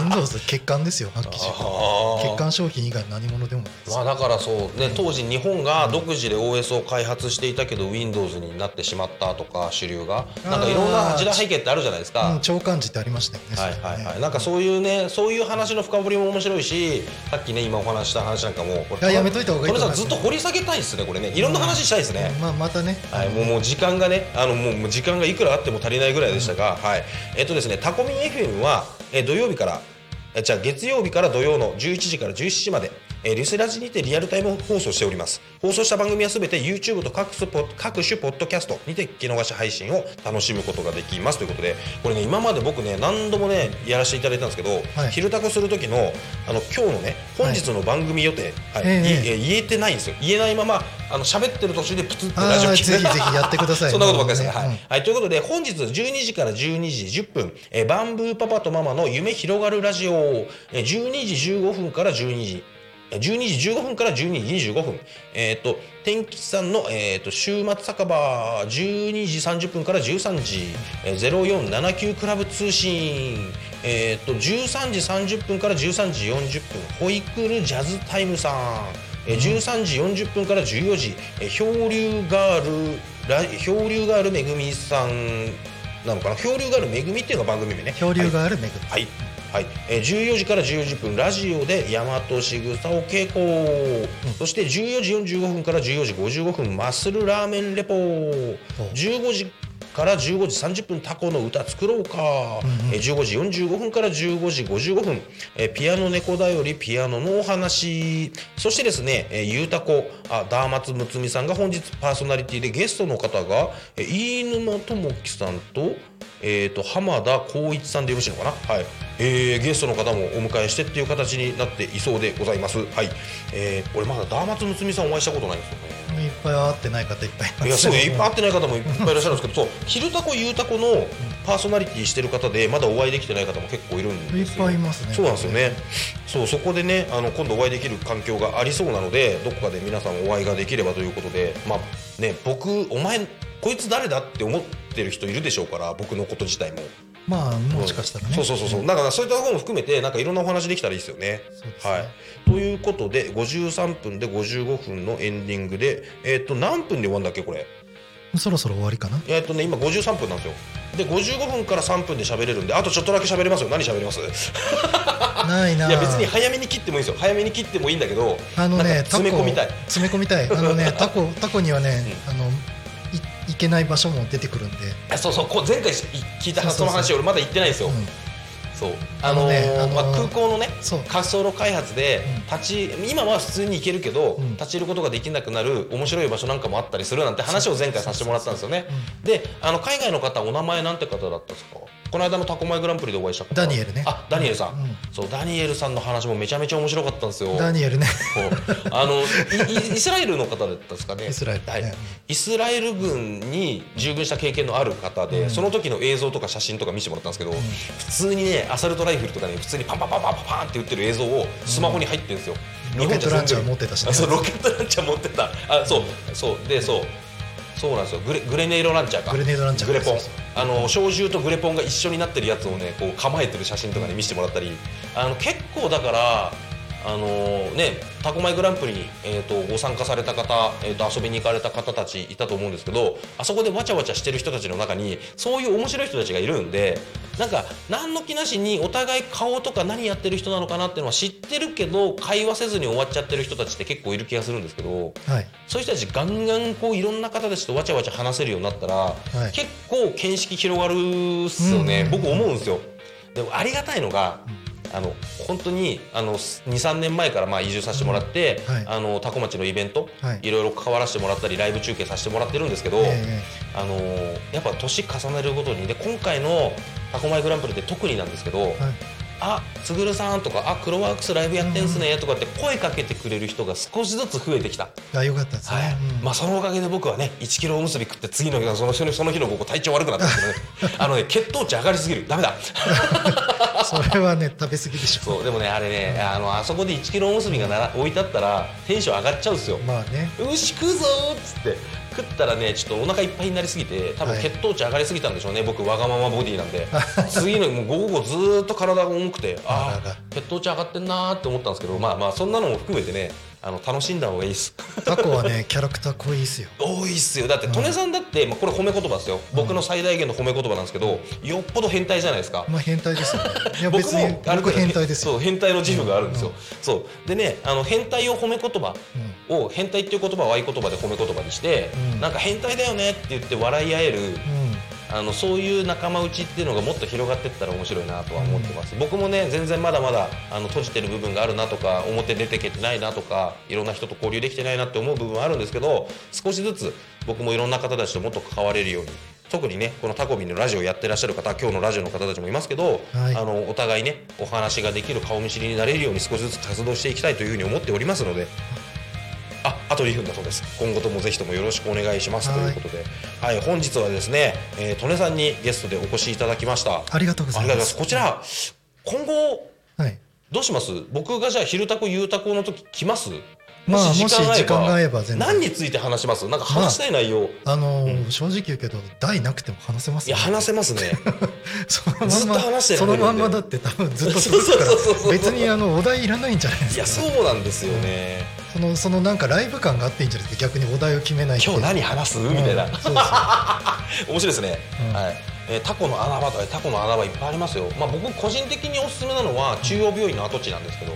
Windows 欠陥ですよ発揮欠陥商品以外何物でも。まあだからそうね当時日本が独自で OS を開発していたけど Windows になってしまったとか主流がなんかいろんな時代背景ってあるじゃないですかうん、長漢字ってありましたよね。はいはいはい、なんかそういうねそういう話の深掘りも面白いしさっきね今お話しした話なんかもこいややめといた方がいいずっと掘り下げたいですねこれねいろんな話したいですね、まあまたね。はい、もうもう時間がねあのもうもう時間がいくらあっても足りないぐらいでしたが、はいえっとですねタコミン FM は、え土曜日からじゃあ月曜日から土曜の11時から17時まで、えーリスラジにてリアルタイム放送しております放送した番組はすべて YouTube と各スポ各種ポッドキャストにて聞き逃し配信を楽しむことができますということでこれね今まで僕ね何度もねやらせていただいたんですけど、はい昼タコする時のあの今日のね本日の番組予定、はいええいえ言えてないんですよ言えないままあの喋ってる途中でプツッとあラジオあ聞くぜひぜひやってください。そんなことばっかりですね。はい、はい。ということで、本日12時から12時10分、えーバンブーパパとママの夢広がるラジオ、えー12時15分から12時。えー12時15分から12時25分。えっ、と、天吉さんの、えー、と週末酒場、12時30分から13時、えー、0479クラブ通信、えっ、と、13時30分から13時40分、ホイクルジャズタイムさん、えー13時40分から14時、えー漂流ガールラ漂流ガールめぐみさんなのかな？漂流ガールめぐみっていうのが番組名ね。漂流があるめぐみ。はい、はいえー14時から14時分ラジオで大和しぐさを稽古、そして14時45分から14時55分マッスルラーメンレポ。15時から15時30分タコの歌作ろうか、えー15時45分から15時55分、えーピアノ猫だよりピアノのお話。そしてですね、えーゆうたこあダーマツむつみさんが本日パーソナリティでゲストの方が、えー飯沼智樹さんと,、えー、と浜田光一さんでよろしいのかな、はい。えーゲストの方もお迎えしてっていう形になっていそうでございます。はい、えー、俺まだダーマツむつみさんお会いしたことないんですよね。いっぱい会ってない方いっぱいいます。いやそういっぱい会ってない方もいっぱいいらっしゃるんですけどそう昼タコゆうたこのパーソナリティしてる方でまだお会いできてない方も結構いるんいっですよ。ぱいいますね。そうなんですよね。そうそこでねあの今度お会いできる環境がありそうなのでどこかで皆さんお会いができればということでまあね僕お前こいつ誰だって思ってる人いるでしょうから僕のこと自体も。まあもしかしたらね。そうそうそうそう。なんかそういったところも含めてなんかいろんなお話できたらいいですよね。ね。はい。ということで53分で55分のエンディングでえっ、と何分で終わるんだっけこれ？そろそろ終わりかな。えっとね今53分なんですよ。で55分から3分で喋れるんであとちょっとだけ喋れますよ。何喋ります？ないないや別に早めに切ってもいいんですよ。早めに切ってもいいんだけどあのね詰め込みたい。詰め込みたい。あのね タコタコにはね、あのい行けない場所も出てくるんで、あそうそうこう前回聞いたその話俺まだ言ってないんですよ、うん。そう。ああのねあのーまあ、空港のね滑走路開発で立ち、今は普通に行けるけど、うん。立ち入ることができなくなる面白い場所なんかもあったりするなんて話を前回させてもらったんですよね。であの海外の方お名前なんて方だったんですか？この間のタコマイグランプリでお会いした方ダニエルね。あダニエルさん、うん。そうダニエルさんの話もめちゃめちゃ面白かったんですよ。ダニエルね。あのイスラエルの方だったんですかね。イスラエルね。はい、イスラエル軍に従軍した経験のある方で、うん。その時の映像とか写真とか見せてもらったんですけど、普通にねアサルトライフルとかね普通にパンパンパンパンパンって撃ってる映像をスマホに入ってるんですよ、ロケットランチャー日持ってたしね。あそうロケットランチャー持ってた。あそうそう。でそうそうなんですよ。グレグレネードランチャーか。グレネードランチャー。グレポン。あの小銃とグレポンが一緒になってるやつをねこう構えてる写真とかね見せてもらったり。あの結構だからあのねタコマイグランプリに、えー、とご参加された方、えー、と遊びに行かれた方たちいたと思うんですけどあそこでわちゃわちゃしてる人たちの中にそういう面白い人たちがいるんでなんか何の気なしにお互い顔とか何やってる人なのかなっていうのは知ってるけど会話せずに終わっちゃってる人たちって結構いる気がするんですけどはい。そういう人たちガンガンこういろんな方たちとわちゃわちゃ話せるようになったら、い。結構見識広がるっすよね、うん。僕思うんですよ。でもありがたいのが、あの本当にあの23年前からまあ移住させてもらって、うんはい。あの多古町のイベント、はい。いろいろ関わらせてもらったりライブ中継させてもらってるんですけど、えあのやっぱ年重ねるごとにで今回のタコマイグランプリで特になんですけど、えはいあつぐるさんとかあクロワークスライブやってんすねとかって声かけてくれる人が少しずつ増えてきた。あよかったですね、はい。うん。まあそのおかげで僕はね1キロおむすび食って次の日その日のその日の午後体調悪くなったんですけどね。あのね血糖値上がりすぎる。ダメだ。それはね食べ過ぎでしょ。そうでもねあれねあのあそこで1キロおむすびがなら置いてあったらテンション上がっちゃうんですよ。まあね。よし食うぞーっつって食ったらねちょっとお腹いっぱいになりすぎて多分はい。血糖値上がりすぎたんでしょうね、僕わがままボディなんで。次のもう午後ずーっと体が重くてああ血糖値上がってんなーって思ったんですけどまあまあそんなのも含めてねあの楽しんだ方がいいです。タコはねキャラクター濃いっすよ。多いっすよ。だって利根さんだって、まあ、これ褒め言葉ですよ、僕の最大限の褒め言葉なんですけどよっぽど変態じゃないですか、まあ変態ですよ。ねいや僕別に変態ですよ。そう変態の自負があるんですよ、そう。でねあの変態を褒め言葉を変態っていう言葉を合言葉で褒め言葉にして、うん。なんか変態だよねって言って笑い合えるあのそういう仲間内っていうのがもっと広がっていったら面白いなとは思ってます、僕もね全然まだまだあの閉じてる部分があるなとか表出てけてないなとかいろんな人と交流できてないなって思う部分はあるんですけど少しずつ僕もいろんな方たちともっと関われるように特にねこのタコミンのラジオやってらっしゃる方今日のラジオの方たちもいますけど、はい。あのお互いねお話ができる顔見知りになれるように少しずつ活動していきたいというふうに思っておりますのでああと2分だそうです。今後ともぜひともよろしくお願いします。ということで、はい、本日はですね、えー、利根さんにゲストでお越しいただきました。ありがとうございます。こちら今後はい。どうします？僕がじゃあ昼タコ夕タコの時来ます？まあもし時間が合えば。全然。何について話します？なんか話したい内容、あのー正直言うけど題なくても話せますいや話せますね。そのまんまずっと話しそのまんまだって多分ずっと続くから。別にあのお題いらないんじゃないですか。いやそうなんですよねそのそのなんかライブ感があっていいんじゃないですか？逆にお題を決めない今日何話す？みたいな、うんそうそう。面白いですね、うん。はい。えータコの穴場とかタコの穴場いっぱいありますよ、まあ、僕個人的におすすめなのは中央病院の跡地なんですけど、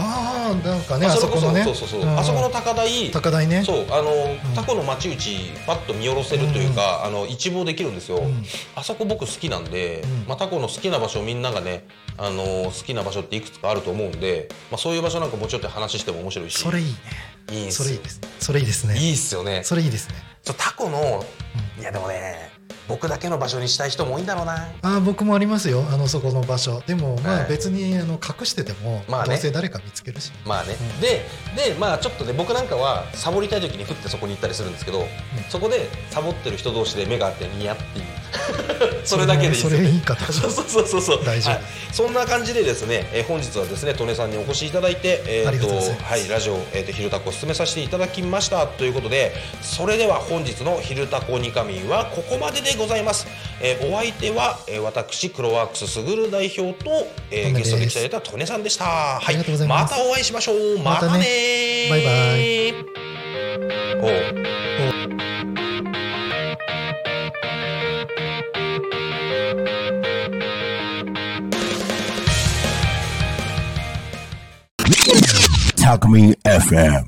ああなんかねああそれこのね。そうそうそう、ん。あそこの高台。高台ね。そうあの、ん。タコの町内パッと見下ろせるというか、あの一望できるんですよ、ん。あそこ僕好きなんで、うん。まあ、タコの好きな場所みんながねあの好きな場所っていくつかあると思うんで、まあ、そういう場所なんかもうちょっと話しても面白いし。それいいね。いいそれいいです。それいいですね。いいっすよね。それいいですね。ちょタコの、いやでもね僕だけの場所にしたい人も多いんだろうな。あー僕もありますよ。あのそこの場所。でもまはい。あ別にあの隠しててもまあね。どうせ誰か見つけるし。まあね、うん。ででまあちょっとね僕なんかはサボりたい時にふってそこに行ったりするんですけど、そこでサボってる人同士で目が合ってニヤっていう。それだけでいいですよそれねいい方。そうそうそうそうそう。大丈夫。はい、そんな感じでですね、えー本日はですね利根さんにお越しいただいて、えーとがとはい、ラジオ、えー、と昼タコを進めさせていただきました。ということでそれでは本日の「昼タコニカミン」はここまででございます、えーお相手は、えー私クロワークスすぐる代表と、えーゲストで来ていただいた利根さんでした、はい、ます。たお会いしましょう。またね。またねバイバイ。お。う Talk Me FM.